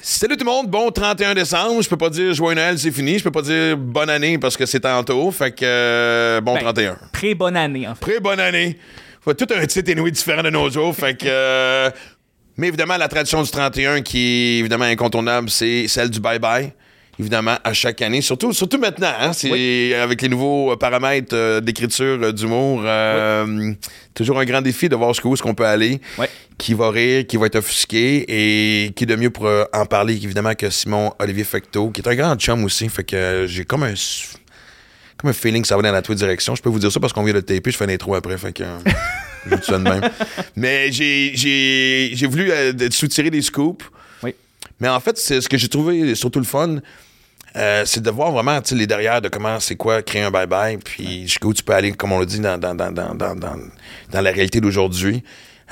Salut tout le monde, bon 31 décembre. Je peux pas dire joyeux Noël, c'est fini. Je peux pas dire bonne année parce que c'est tantôt. Fait que euh, bon Ben, 31. Pré-bonne année, en fait. Pré bonne année. Faut tout un titre inouï différent de nos jours. Fait que. euh, mais évidemment, la tradition du 31 qui est évidemment incontournable, c'est celle du bye-bye. Évidemment, à chaque année. Surtout, surtout maintenant, hein, c'est avec les nouveaux euh, paramètres euh, d'écriture, euh, d'humour. euh, Toujours un grand défi de voir jusqu'où est-ce qu'on peut aller. Qui va rire, qui va être offusqué et qui de mieux pour en parler, évidemment, que Simon Olivier Fecteau, qui est un grand chum aussi. Fait que j'ai comme un comme un feeling que ça va dans la toute direction. Je peux vous dire ça parce qu'on vient de le taper, je fais une intro après, fait que euh, je dis ça de même. Mais j'ai, voulu euh, soutirer des scoops. Oui. Mais en fait, c'est ce que j'ai trouvé surtout le fun, euh, c'est de voir vraiment les derrière de comment c'est quoi créer un bye-bye, puis jusqu'où tu peux aller, comme on l'a dit, dans, dans, dans, dans, dans, dans, dans la réalité d'aujourd'hui.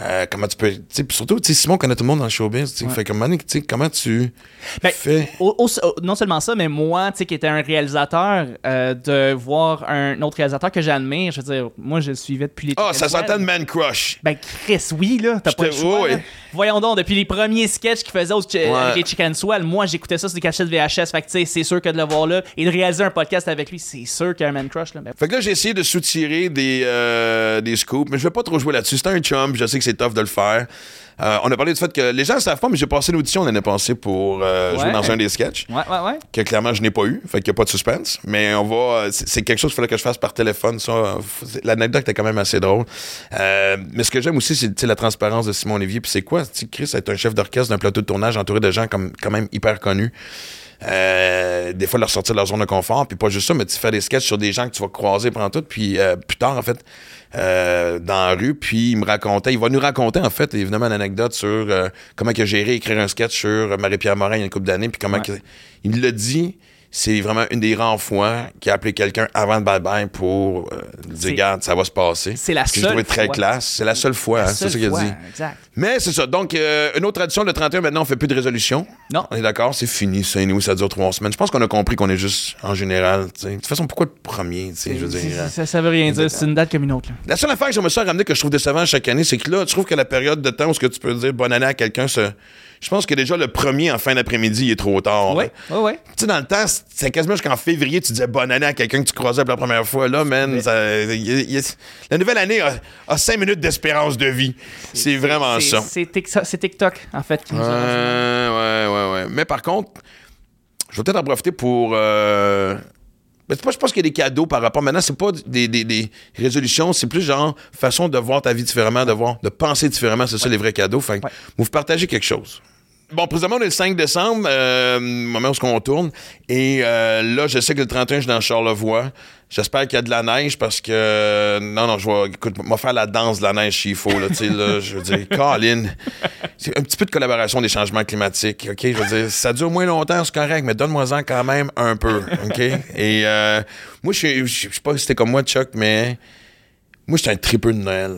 Euh, comment tu peux. surtout, Simon connaît tout le monde dans le showbiz. Ouais. Fait que, comment tu Ben, fais? Au- au- au- non seulement ça, mais moi, tu sais, qui était un réalisateur, euh, de voir un autre réalisateur que j'admire, je veux dire, moi, je le suivais depuis les Ah, Chicken ça s'entend de man crush. Ben, Chris, oui, là, t'as pas le choix. là. ouais. Voyons donc, depuis les premiers sketchs qu'il faisait au Ch- Ouais. avec les Chicken Swell, moi, j'écoutais ça sur des cachettes VHS. Fait que, tu sais, c'est sûr que de le voir là et de réaliser un podcast avec lui, c'est sûr qu'il y a un man crush, là. Ben, Fait que là, j'ai essayé de soutirer des, euh, des scoops, mais je vais pas trop jouer là-dessus. C'est un chum, je sais que c'est tough de le faire. Euh, on a parlé du fait que les gens ne savent pas, mais j'ai passé l'audition l'année passée pour euh, Ouais. jouer dans un des sketchs, ouais, ouais, ouais. que clairement je n'ai pas eu. Fait qu'il n'y a pas de suspense. Mais on va. C'est quelque chose qu'il fallait que je fasse par téléphone. Ça, l'anecdote était quand même assez drôle. Euh, mais ce que j'aime aussi, c'est la transparence de Simon Olivier. Puis c'est quoi? Chris est un chef d'orchestre d'un plateau de tournage entouré de gens comme, quand même hyper connus. Euh, des fois leur sortir de leur zone de confort puis pas juste ça mais tu fais des sketchs sur des gens que tu vas croiser pendant tout puis euh, plus tard en fait euh, dans la rue puis il me racontait il va nous raconter en fait évidemment une anecdote sur euh, comment il a géré écrire un sketch sur Marie-Pierre Morin il y a une couple d'années puis comment Ouais. que- il l'a dit c'est vraiment une des rares fois qu'il a appelé quelqu'un avant le bye-bye pour euh, dire regarde ça va se passer c'est la seule trouvé très fois. classe c'est la seule fois hein, c'est ça qu'il a fois, dit Exact. mais c'est ça. Donc, euh, une autre tradition, le 31, maintenant, on fait plus de résolution. Non. On est d'accord, c'est fini. Ça, nous, ça dure trois semaines. Je pense qu'on a compris qu'on est juste, en général. De toute façon, pourquoi le premier, je veux dire. euh, Ça, ça veut rien dire, c'est une date comme une autre. là. La seule affaire que j'aimerais ça ramener que je trouve décevant chaque année, c'est que là, tu trouves que la période de temps où ce que tu peux dire bonne année à quelqu'un, ça- je pense que déjà le premier en fin d'après-midi, il est trop tard. Ouais, ouais, ouais. Tu sais, dans le temps, c'est quasiment jusqu'en février, tu disais bonne année à quelqu'un que tu croisais pour la première fois. Là, man, ça- la nouvelle année a, a cinq minutes d'espérance de vie. C'est vraiment ça. C'est TikTok, en fait, qui nous Ouais, a rendu- ouais, ouais, ouais. Mais par contre, je vais peut-être en profiter pour. Euh... c'est pas- je pense qu'il y a des cadeaux par rapport. Maintenant, c'est pas des, des- des résolutions, c'est plus genre façon de voir ta vie différemment, de voir, de penser différemment. C'est ça les vrais cadeaux. Fait que Ouais. vous partagez quelque chose. Bon, présentement, on est le 5 décembre, euh, moment où on tourne. Et euh, là, je sais que le 31, je suis dans Charlevoix. J'espère qu'il y a de la neige parce que. Non, non, je vais. Écoute, moi, faire la danse de la neige s'il faut, là. Tu sais, là, je veux dire, Colin. C'est un petit peu de collaboration des changements climatiques, OK? Je veux dire, ça dure moins longtemps, c'est correct, mais donne-moi-en quand même un peu, OK? Et euh, moi, je sais pas si c'était comme moi, Chuck, mais moi, j'étais un tripeux de Noël.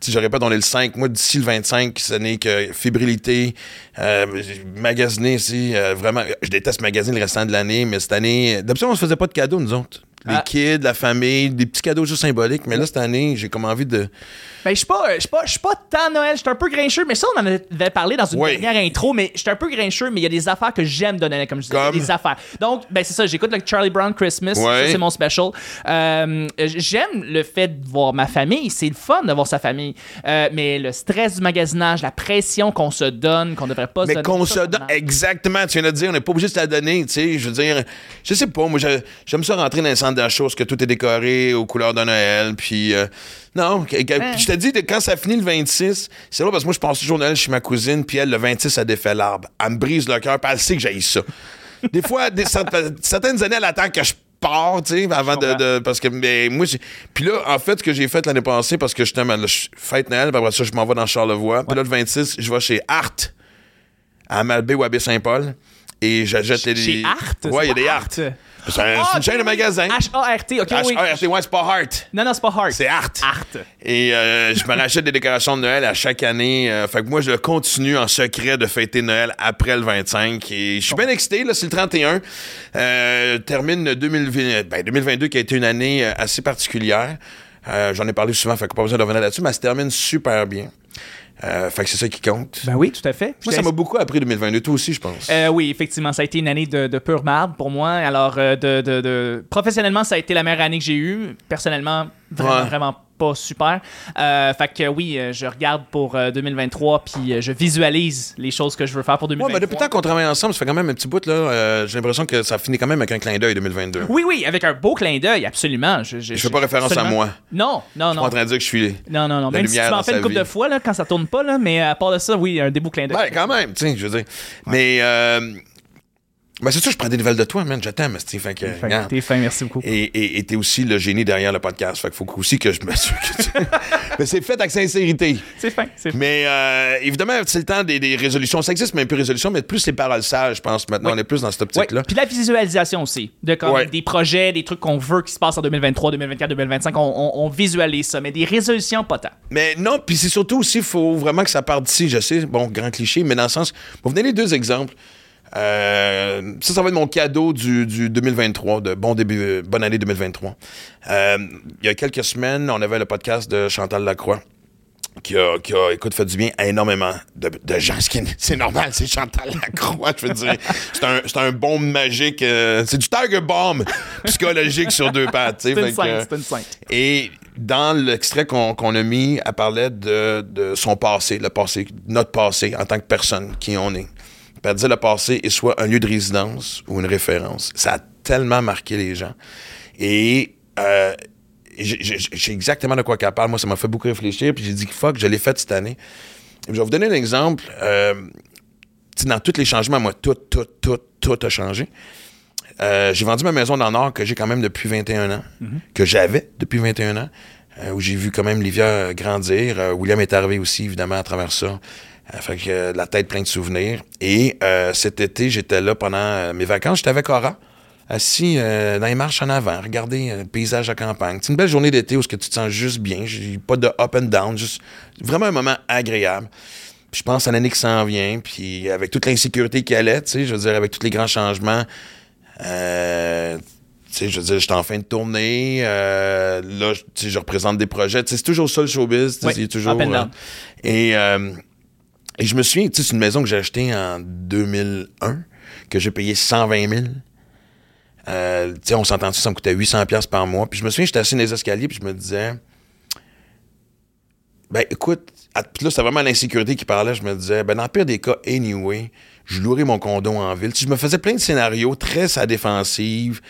Sais, je répète, on est le 5. Moi, d'ici le 25, ce n'est que fébrilité, euh, magasiner ici. euh, vraiment, je déteste magasiner le restant de l'année, mais cette année, d'habitude, on se faisait pas de cadeaux, nous autres. Les Ah. kids, la famille, des petits cadeaux juste symboliques. Mais là, cette année, j'ai comme envie de. Ben, je suis pas, pas, pas tant Noël, je suis un peu grincheux, mais ça, on en avait parlé dans une Oui. dernière intro, mais je suis un peu grincheux, mais il y a des affaires que j'aime Noël, comme je disais. Des affaires. Donc, ben, c'est ça, j'écoute le Charlie Brown Christmas, ça, c'est mon special. Euh, j'aime le fait de voir ma famille, c'est le fun de voir sa famille, Euh, mais le stress du magasinage, la pression qu'on se donne, qu'on devrait pas se Mais donner. qu'on ça, se donne. Exactement, tu viens de dire, on n'est pas obligé de se la donner, tu sais. Je veux dire, je sais pas, moi, je- j'aime ça rentrer dans le centre d'achat, où que tout est décoré aux couleurs de Noël, puis. euh, non, que- Hein. je te dis, de- quand ça finit le 26, c'est là parce que moi, je passe toujours Noël chez ma cousine, puis elle, le 26, elle défait l'arbre. Elle me brise le cœur, puis elle sait que j'ai ça. Des fois, des, certaines années, elle attend que je pars, tu sais, avant de, de- Parce que, mais moi, j'ai- Puis là, en fait, ce que j'ai fait l'année passée, parce que justement, je fête Noël, puis après ça, je m'en vais dans Charlevoix. Puis là, le 26, je vais chez Art, à Malbé ou à Baie-Saint-Paul, et j'achète les. Chez Art? Ouais, il y a des Art? C'est un- Ah, c'est une chaîne de magasins. H-A-R-T, ok, oui. H-A-R-T, ouais, c'est pas Heart. Non, non, c'est pas Hard. C'est Art. Art. Et euh, je me rachète des décorations de Noël à chaque année. Euh, fait que moi, je continue en secret de fêter Noël après le 25. Et je suis bien excité, là, c'est le 31. Euh, termine 2020, ben, 2022 qui a été une année euh, assez particulière. Euh, J'en ai parlé souvent, fait que pas besoin de revenir là-dessus, mais elle se termine super bien. Euh, fait que c'est ça qui compte. Ben oui, tout à fait. Moi, ça m'a beaucoup appris 2022, toi aussi, je pense. Euh, oui, effectivement, ça a été une année de, de pure marde pour moi. Alors, euh, de, de- de- professionnellement, ça a été la meilleure année que j'ai eue. Personnellement, vraiment, Ouais. vraiment pas super. Euh, fait que oui, euh, je regarde pour euh, 2023, puis euh, je visualise les choses que je veux faire pour Ouais, 2023. mais depuis le temps qu'on travaille ensemble, ça fait quand même un petit bout, là. euh, j'ai l'impression que ça finit quand même avec un clin d'œil 2022. Oui, oui, avec un beau clin d'œil, absolument. Je, je, Je fais pas référence à moi. Non, non, Je suis non. pas en train de dire que je suis. Non, non, non. la Même si tu m'en fais une couple vie. de fois là, quand ça tourne pas, là, mais à part de ça, oui, un des beaux clins d'œil. Ouais, quand même, tu sais, je veux dire. Mais, euh, ben, c'est sûr, je prends des nouvelles de toi, man. Je t'aime, Steve. Fait que, Fait que regarde. T'es fin, merci beaucoup. Et et- et t'es aussi le génie derrière le podcast. Fait qu'il faut aussi que je m'assure que tu... Mais c'est fait avec sincérité. C'est fin, c'est fin. Mais euh, évidemment, c'est le temps des, des résolutions. Ça existe, mais un peu résolution, mais plus les paroles sages, je pense, maintenant. Oui. On est plus dans cette optique-là. Puis la visualisation aussi, de comme des projets, des trucs qu'on veut qui se passent en 2023, 2024, 2025, on, on- on visualise ça, mais des résolutions pas tant. Mais non, puis c'est surtout aussi, il faut vraiment que ça parte d'ici. Je sais, bon, grand cliché, mais dans le sens. Vous donner deux exemples. Euh, ça, ça va être mon cadeau du, du 2023, de bon début, bonne année 2023. Euh, il y a quelques semaines, on avait le podcast de Chantal Lacroix. Qui a, qui a, écoute, fait du bien à énormément de, de gens. C'est normal, c'est Chantal Lacroix, je veux dire. C'est un, c'est un bombe magique. euh, c'est du Tiger Bomb psychologique sur deux pattes. C'est une sainte, c'est une sainte. et dans l'extrait qu'on qu'on a mis, elle parlait de, de son passé, le passé, notre passé en tant que personne, qui on est. Disait le passé est soit un lieu de résidence ou une référence. Ça a tellement marqué les gens. Et euh, j'ai- exactement de quoi qu'elle parle. Moi, ça m'a fait beaucoup réfléchir. Puis j'ai dit, fuck, je l'ai fait cette année. Je vais vous donner un exemple. Euh, dans tous les changements, moi, tout, tout, tout, tout a changé. Euh, j'ai vendu ma maison dans le Nord que j'ai quand même depuis 21 ans, que j'avais depuis 21 ans, euh, où j'ai vu quand même Livia grandir. Euh, William est arrivé aussi, évidemment, à travers ça. Euh, fait que euh, la tête pleine de souvenirs. Et euh, cet été, j'étais là pendant mes vacances. J'étais avec Cora, assis euh, dans les marches en avant, regarder euh, le paysage à campagne. C'est une belle journée d'été où ce que tu te sens juste bien. J'ai pas de up and down, juste vraiment un moment agréable. Puis je pense à l'année qui s'en vient, puis avec toute l'insécurité qui allait, tu sais, je veux dire, avec tous les grands changements, euh, tu sais, je veux dire, j'étais en fin de tournée, là, je- tu sais, je représente des projets, tu sais, c'est toujours ça le showbiz, tu sais, Oui, toujours... up and down. et, et je me souviens, tu sais, c'est une maison que j'ai achetée en 2001, que j'ai payé 120 000. Euh, tu sais, on s'entend ça me coûtait 800 pièces par mois. Puis je me souviens, j'étais assis dans les escaliers, puis je me disais, ben écoute, puis là, c'était vraiment l'insécurité qui parlait. Je me disais, ben dans le pire des cas, anyway, je louerais mon condo en ville. Tu sais, je me faisais plein de scénarios très à défensive,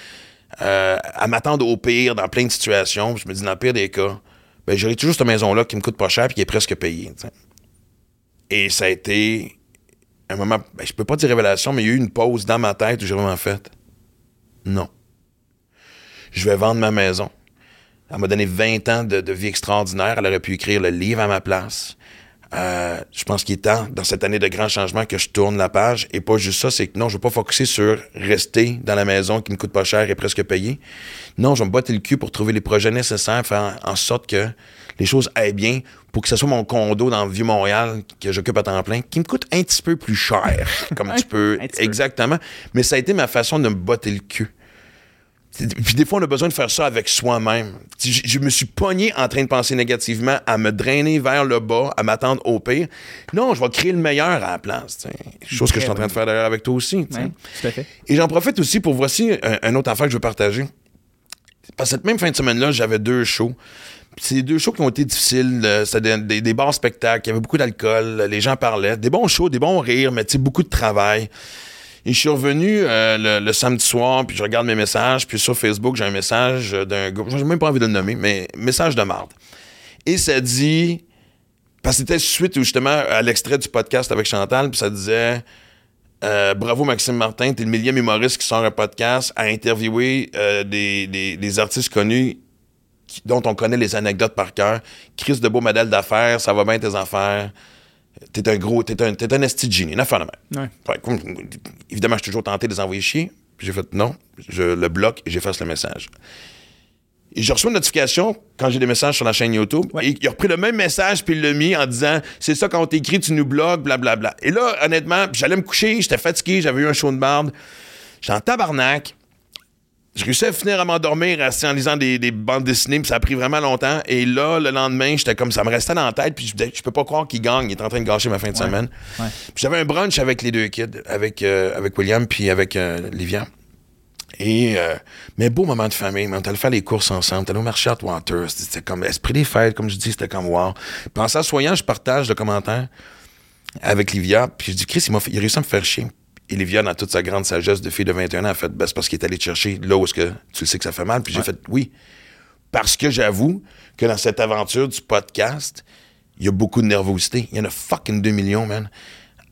euh, à m'attendre au pire dans plein de situations. Puis je me dis, dans le pire des cas, ben j'aurais toujours cette maison-là qui me coûte pas cher puis qui est presque payée. Et ça a été un moment, ben, je peux pas dire révélation, mais il y a eu une pause dans ma tête où j'ai vraiment fait, non. Je vais vendre ma maison. Elle m'a donné 20 ans de, vie extraordinaire. Elle aurait pu écrire le livre à ma place. Euh, je pense qu'il est temps, dans cette année de grands changements, que je tourne la page. Et pas juste ça, c'est que non, je ne veux pas focuser sur rester dans la maison qui me coûte pas cher et presque payé. Non, je vais me botter le cul pour trouver les projets nécessaires, faire en sorte que les choses aillent bien pour que ce soit mon condo dans le Vieux-Montréal que j'occupe à temps plein, qui me coûte un petit peu plus cher, comme tu peux. Peu. Exactement. Mais ça a été ma façon de me botter le cul. Puis des fois, on a besoin de faire ça avec soi-même. Je, je me suis pogné en train de penser négativement, à me drainer vers le bas, à m'attendre au pire. Non, je vais créer le meilleur à la place. tu sais. Chose que je suis en train de faire d'ailleurs avec toi aussi. tu sais. Ouais, tout à fait. Et j'en profite aussi pour voici un, un autre affaire que je veux partager. Parce que cette même fin de semaine-là, j'avais deux shows. C'est deux shows qui ont été difficiles. C'était des, des, spectacles. Il y avait beaucoup d'alcool. Les gens parlaient. Des bons shows, des bons rires, mais beaucoup de travail. Et je suis revenu euh, le, samedi soir, puis je regarde mes messages. Puis sur Facebook, j'ai un message d'un gars. J'ai même pas envie de le nommer, mais message de marde. Et ça dit. Parce que c'était suite justement à l'extrait du podcast avec Chantal, puis ça disait. Euh, bravo Maxime Martin, t'es le millième humoriste qui sort un podcast à interviewer euh, des, artistes connus dont on connaît les anecdotes par cœur. Chris de beau modèle d'affaires, ça va bien tes affaires. T'es un gros, t'es un, t'es un esti de génie, une affaire de même. Ouais. Comme- évidemment, je suis toujours tenté de les envoyer chier. J'ai fait non, je le bloque et j'efface le message. Et je reçois une notification quand j'ai des messages sur la chaîne YouTube. Ouais. Et il a repris le même message puis il l'a mis en disant C'est ça quand on t'écrit, tu nous bloques, blablabla. Et là, honnêtement, j'allais me coucher, j'étais fatigué, j'avais eu un show de marde. J'étais en tabarnak. J'ai réussi à finir à m'endormir en lisant des, des bandes dessinées, puis ça a pris vraiment longtemps. Et là, le lendemain, j'étais comme ça me restait dans la tête, puis je, me disais, je peux pas croire qu'il gagne, il est en train de gâcher ma fin de semaine. Ouais. Puis j'avais un brunch avec les deux kids, avec, euh, avec William puis avec euh, Livia. Et, euh, mais beau moment de famille, on allait faire les courses ensemble, on allait au marché Water, c'était comme esprit des fêtes, comme je dis, c'était comme wow. Puis en s'assoyant, je partage le commentaire avec Livia, puis je dis, Chris, il, m'a fait- il a réussi à me faire chier. Et Livia, dans toute sa grande sagesse de fille de 21 ans, a fait, ben, c'est parce qu'il est allé te chercher là où est-ce que tu le sais que ça fait mal. Puis j'ai fait, oui. Parce que j'avoue que dans cette aventure du podcast, il y a beaucoup de nervosité. Il y en a fucking 2 millions, man.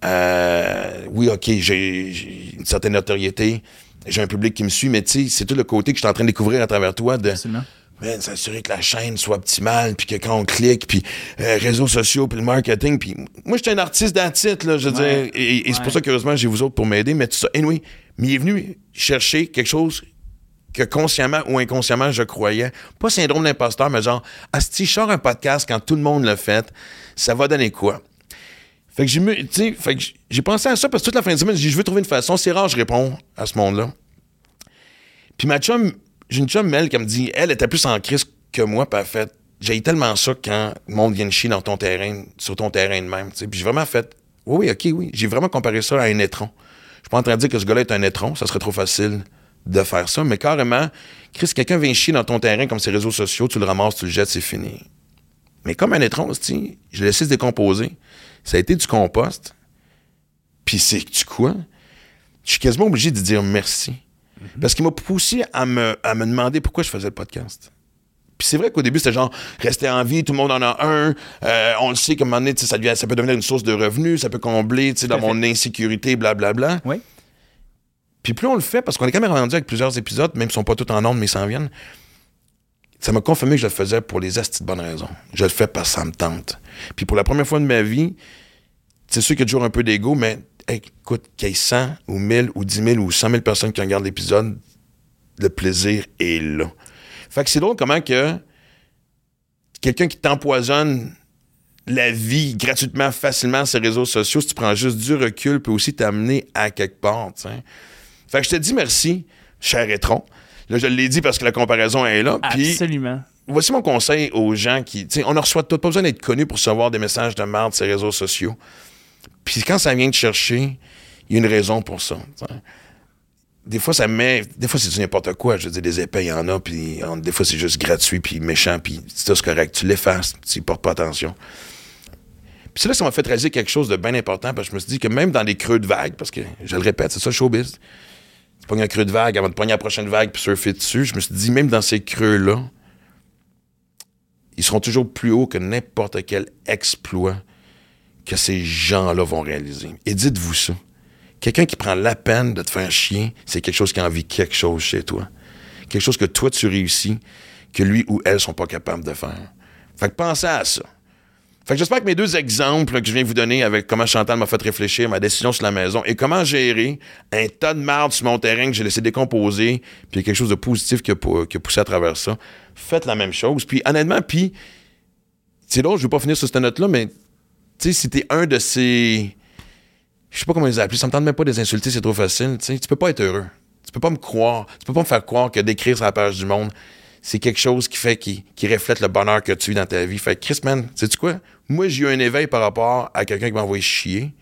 Euh, oui, OK, j'ai j'ai une certaine notoriété. J'ai un public qui me suit, mais tu sais, c'est tout le côté que je suis en train de découvrir à travers toi de Absolument. Man, s'assurer que la chaîne soit optimale, puis que quand on clique, puis euh, réseaux sociaux, puis le marketing, puis moi, j'étais un artiste d'attitude, là, je veux Ouais. dire, et, et c'est pour ça qu'heureusement, j'ai vous autres pour m'aider, mais tout ça, anyway, mais il est venu chercher quelque chose que consciemment ou inconsciemment, je croyais. Pas syndrome d'imposteur, mais genre, asti, je sors un podcast quand tout le monde l'a fait, ça va donner quoi? Fait que j'ai fait que j'ai pensé à ça parce que toute la fin de semaine, j'ai dit, je veux trouver une façon. C'est rare, je réponds à ce monde-là. Puis ma chum, j'ai une chum, Mel, qui me dit, elle était plus en crise que moi, elle a fait, j'ai tellement ça quand le monde vient de chier dans ton terrain, sur ton terrain de même. Puis j'ai vraiment fait, oui, oui, ok, oui. J'ai vraiment comparé ça à un étron. Je suis pas en train de dire que ce gars-là est un étron, ça serait trop facile de faire ça, mais carrément, Chris, quelqu'un vient chier dans ton terrain comme ses réseaux sociaux, tu le ramasses, tu le jettes, c'est fini. Mais comme un étron, je l'ai laissé se décomposer. Ça a été du compost. Puis c'est tu quoi? Je suis quasiment obligé de dire merci. Parce qu'il m'a poussé à me, à me demander pourquoi je faisais le podcast. Puis c'est vrai qu'au début, c'était genre, rester en vie, tout le monde en a un. Euh, on le sait qu'à un moment donné, ça, devient- ça peut devenir une source de revenus, ça peut combler tu sais, dans mon insécurité, blablabla. Oui. Puis plus on le fait, parce qu'on est quand même rendu avec plusieurs épisodes, même s'ils sont pas tous en ondes, mais ils s'en viennent, ça m'a confirmé que je le faisais pour les astis de bonnes raisons. Je le fais parce que ça me tente. Puis pour la première fois de ma vie, c'est sûr qu'il y a toujours un peu d'ego, mais écoute, qu'il y ait 100 ou 1000 ou 10 000 ou 100 000 personnes qui regardent l'épisode, le plaisir est là. Fait que c'est drôle comment que quelqu'un qui t'empoisonne la vie gratuitement, facilement sur les réseaux sociaux, si tu prends juste du recul, peut aussi t'amener à quelque part. Fait que je te dis merci, cher Étron. Là, je l'ai dit parce que la comparaison est là. Absolument. voici mon conseil aux gens qui. Tu sais, on ne reçoit tout, pas besoin d'être connu pour recevoir des messages de merde sur les réseaux sociaux. Puis quand ça vient de chercher, il y a une raison pour ça. Des fois, ça met. Des fois, c'est du n'importe quoi. Je veux dire, des épais, il y en a. Puis des fois, c'est juste gratuit, puis méchant, puis c'est correct. Tu l'effaces, tu portes pas attention. Puis c'est là que ça m'a fait réaliser quelque chose de bien important, parce que je me suis dit que même dans les creux de vague, parce que je le répète, c'est ça showbiz. Tu pognes un creux de vague avant de pogner la prochaine vague puis surfer dessus. Je me suis dit, même dans ces creux-là, ils seront toujours plus hauts que n'importe quel exploit que ces gens-là vont réaliser. Et dites-vous ça. Quelqu'un qui prend la peine de te faire chier, c'est quelque chose qui a envie quelque chose chez toi. Quelque chose que toi, tu réussis, que lui ou elle sont pas capables de faire. Fait que pensez à ça. Fait que j'espère que mes deux exemples que je viens vous donner avec comment Chantal m'a fait réfléchir, ma décision sur la maison et comment gérer un tas de marde sur mon terrain que j'ai laissé décomposer, puis quelque chose de positif qui a, poussé à travers ça. Faites la même chose. Puis honnêtement, puis c'est drôle, je veux pas finir sur cette note-là, mais tu sais, si t'es un de ces. Je sais pas comment les appeler, ça me tente même pas de les insulter, c'est trop facile. Tu tu peux pas être heureux. Tu peux pas me croire. Tu peux pas me faire croire que d'écrire sur la page du monde, c'est quelque chose qui fait qui, qui reflète le bonheur que tu vis dans ta vie. Fait que Chris, man, sais-tu quoi? Moi, j'ai eu un éveil par rapport à quelqu'un qui m'a envoyé chier.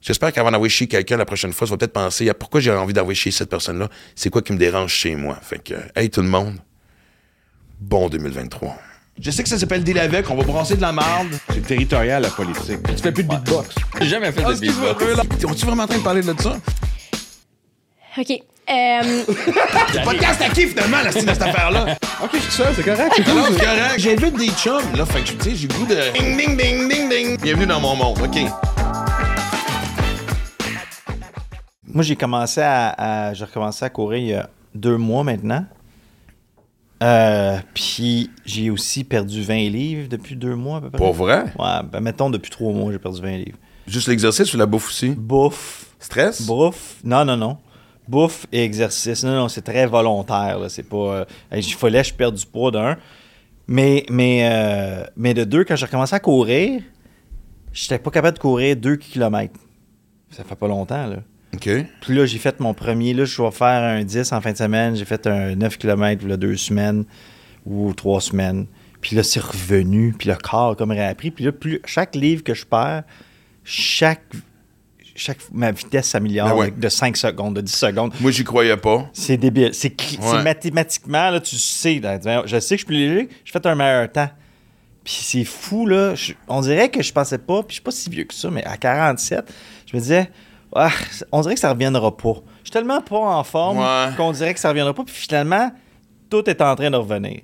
J'espère qu'avant d'envoyer chier quelqu'un la prochaine fois, tu vas peut-être penser à pourquoi j'ai envie d'envoyer chier cette personne-là. C'est quoi qui me dérange chez moi? Fait que, hey tout le monde, bon 2023. Je sais que ça s'appelle Deal avec, on va brasser de la marde. C'est territorial, la politique. Tu fais plus de beatbox. J'ai jamais fait de beatbox. On-tu vraiment en train de parler de ça? OK. Euh, Podcast à qui finalement, la style de cette affaire-là? OK, je suis seul, c'est correct. C'est correct. J'invite des chums, là. Fait que, tu sais, j'ai le goût de. Ding, ding, ding, ding, ding. Bienvenue dans mon monde, OK. Moi, j'ai commencé à, à- j'ai recommencé à courir il y a deux mois maintenant. Euh, puis j'ai aussi perdu 20 livres depuis deux mois à peu près. Pour vrai? Ouais, ben mettons depuis trois mois, j'ai perdu 20 livres. Juste l'exercice ou la bouffe aussi? Bouffe, Stress? bouffe, non, non, non. Bouffe et exercice. Non, non, c'est très volontaire. là. C'est pas. euh, il fallait que je perde du poids d'un. Mais, mais, euh, mais de deux, quand j'ai recommencé à courir, j'étais pas capable de courir 2 km. Ça fait pas longtemps, là. Puis là, j'ai fait mon premier. Là, je vais faire un 10 en fin de semaine. J'ai fait un 9 km là, deux semaines ou trois semaines. Puis là, c'est revenu. Puis le corps a comme réappris. Puis là, plus, chaque livre que je perds, chaque, chaque ma vitesse s'améliore Ben ouais. de 5 secondes, de 10 secondes. Moi, j'y croyais pas. C'est débile. C'est Ouais. mathématiquement, là, tu sais. je sais que je suis plus léger. J'ai fait un meilleur temps. Puis c'est fou, là. Je- on dirait que je pensais pas, puis je suis pas si vieux que ça, mais à 47, je me disais, ah, on dirait que ça reviendra pas. Je suis tellement pas en forme Ouais. qu'on dirait que ça reviendra pas, puis finalement, tout est en train de revenir.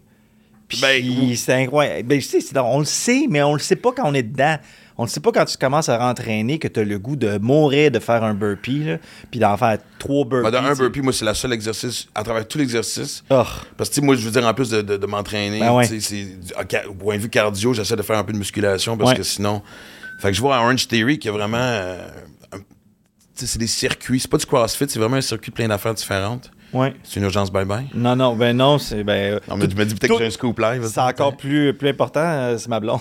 Puis Ben, c'est incroyable. Ben, je sais, on le sait, mais on le sait pas quand on est dedans. On le sait pas quand tu commences à rentraîner que tu as le goût de mourir de faire un burpee, là, puis d'en faire trois burpees. Ben, dans un burpee, moi, c'est la seule exercice, à travers tout l'exercice. Oh. Parce que, moi, je veux dire, en plus de, de- de m'entraîner, Ben ouais. au point de vue cardio, j'essaie de faire un peu de musculation parce Ouais. que sinon. Fait que je vois à Orange Theory qu'il y a vraiment. euh, c'est des circuits. C'est pas du CrossFit, c'est vraiment un circuit plein d'affaires différentes. Ouais. C'est une urgence bye-bye. Non, non, ben non, c'est. Ben, Non, mais tu m'as dit peut-être que j'ai un scoop live. C'est encore plus, plus important, euh, c'est ma blonde.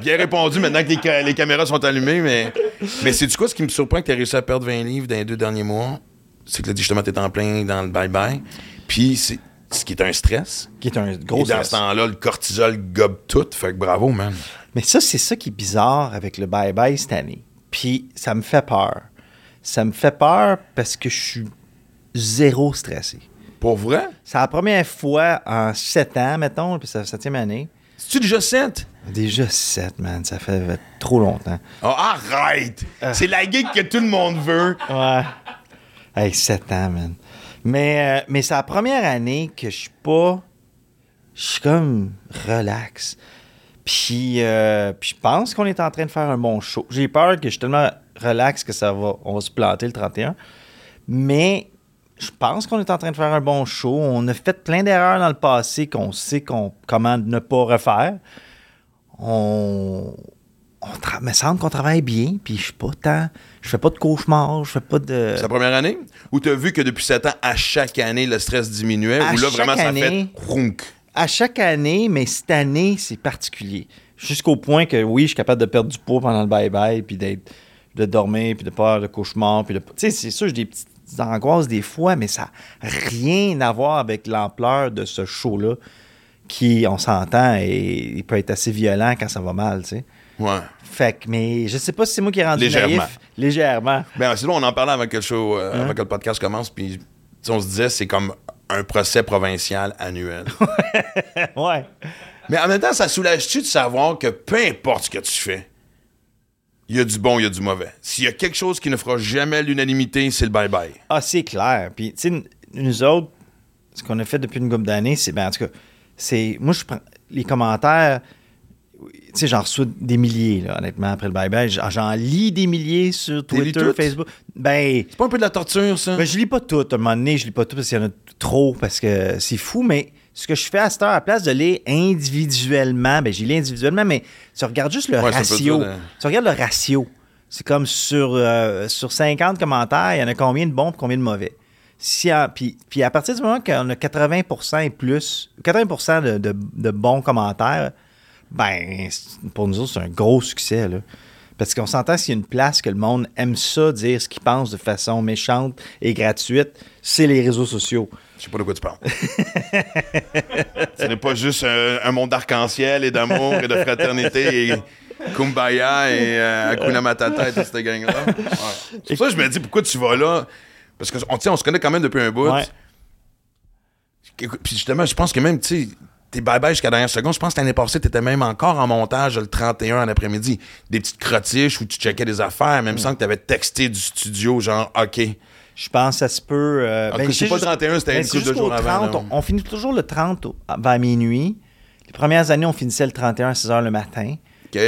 Bien répondu maintenant que les, ca- les caméras sont allumées, mais. Mais c'est du quoi ce qui me surprend que tu as réussi à perdre 20 livres dans les deux derniers mois? C'est que là, justement, tu es en plein dans le bye-bye. Puis, c'est ce qui est un stress. qui est un Et gros dans stress. ce temps-là, le cortisol gobe tout. Fait que bravo, man. Mais ça, c'est ça qui est bizarre avec le bye-bye cette année. Puis ça me fait peur. Ça me fait peur parce que je suis zéro stressé. Pour vrai? C'est la première fois en sept ans, mettons, puis c'est la septième année. C'est-tu déjà 7? Déjà sept, man, ça fait trop longtemps. Oh, arrête! C'est la gig que tout le monde veut. Ouais. Hey, 7 ans, man. Mais, euh, mais c'est la première année que je suis pas. Je suis comme relax. Puis, euh, puis je pense qu'on est en train de faire un bon show. J'ai peur que je suis tellement relax que ça va, on va se planter le 31. Mais je pense qu'on est en train de faire un bon show. On a fait plein d'erreurs dans le passé qu'on sait qu'on, comment ne pas refaire. On, me semble qu'on travaille bien, puis je suis pas tant. Je fais pas de cauchemars, je fais pas de. C'est la première année? Ou t'as vu que depuis 7 ans, à chaque année, le stress diminuait? Ou là, vraiment, ça fait rounk? À chaque année, mais cette année, c'est particulier. Jusqu'au point que oui, je suis capable de perdre du poids pendant le bye-bye, puis d'être de dormir, puis de pas avoir de cauchemars, puis de. Tu sais, c'est sûr, j'ai des petites angoisses des fois, mais ça n'a rien à voir avec l'ampleur de ce show-là, qui, on s'entend, et il peut être assez violent quand ça va mal, tu sais. Ouais. Fait que, mais je sais pas si c'est moi qui ai rendu Légèrement. naïf. Légèrement. Ben, c'est là, on en parlait avant que le show, euh, avant que le podcast commence, puis on se disait, c'est comme un procès provincial annuel. ouais. Mais en même temps, ça soulage-tu de savoir que peu importe ce que tu fais, il y a du bon, il y a du mauvais. S'il y a quelque chose qui ne fera jamais l'unanimité, c'est le bye-bye. Ah, c'est clair. Puis, tu sais, nous autres, ce qu'on a fait depuis une couple d'années, c'est, ben, en tout cas, c'est. Moi, je prends les commentaires. Tu sais, j'en reçois des milliers, là, honnêtement, après le bye-bye. J'en, j'en lis des milliers sur Twitter? Facebook. Ben, C'est pas un peu de la torture, ça? ben, je lis pas tout. À un moment donné, je lis pas tout parce qu'il y en a trop, parce que c'est fou, mais ce que je fais à cette heure, à la place de lire individuellement, ben, j'ai lu individuellement, mais tu regardes juste le Ouais, ratio. de- Tu regardes le ratio. C'est comme sur, euh, sur 50 commentaires, il y en a combien de bons et combien de mauvais. Si puis, puis à partir du moment qu'on a 80% et plus, 80% de, de- de bons commentaires, ben, pour nous autres, c'est un gros succès. Là. Parce qu'on s'entend s'il y a une place que le monde aime ça, dire ce qu'il pense de façon méchante et gratuite, c'est les réseaux sociaux. Je sais pas de quoi tu parles. Ce n'est pas juste un, un monde d'arc-en-ciel et d'amour et de fraternité et kumbaya et euh, Hakuna Matata et toute cette gang-là. Ouais. C'est pour ça que je me dis, pourquoi tu vas là? Parce qu'on on, tu sais, on se connaît quand même depuis un bout. Ouais. Puis justement, je pense que même, tu sais, t'es bye-bye jusqu'à la dernière seconde. Je pense que l'année passée, t'étais même encore en montage le 31 en après-midi. Des petites crottiches où tu checkais des affaires, même sans que t'avais texté du studio, genre, OK. Je pense que ça se peut. euh, En ben, c'est sais pas le juste- 31, c'était ben, une de jours avant, 30. là. on, on finit toujours le 30 au- vers minuit. Les premières années, on finissait le 31 à 6 h le matin.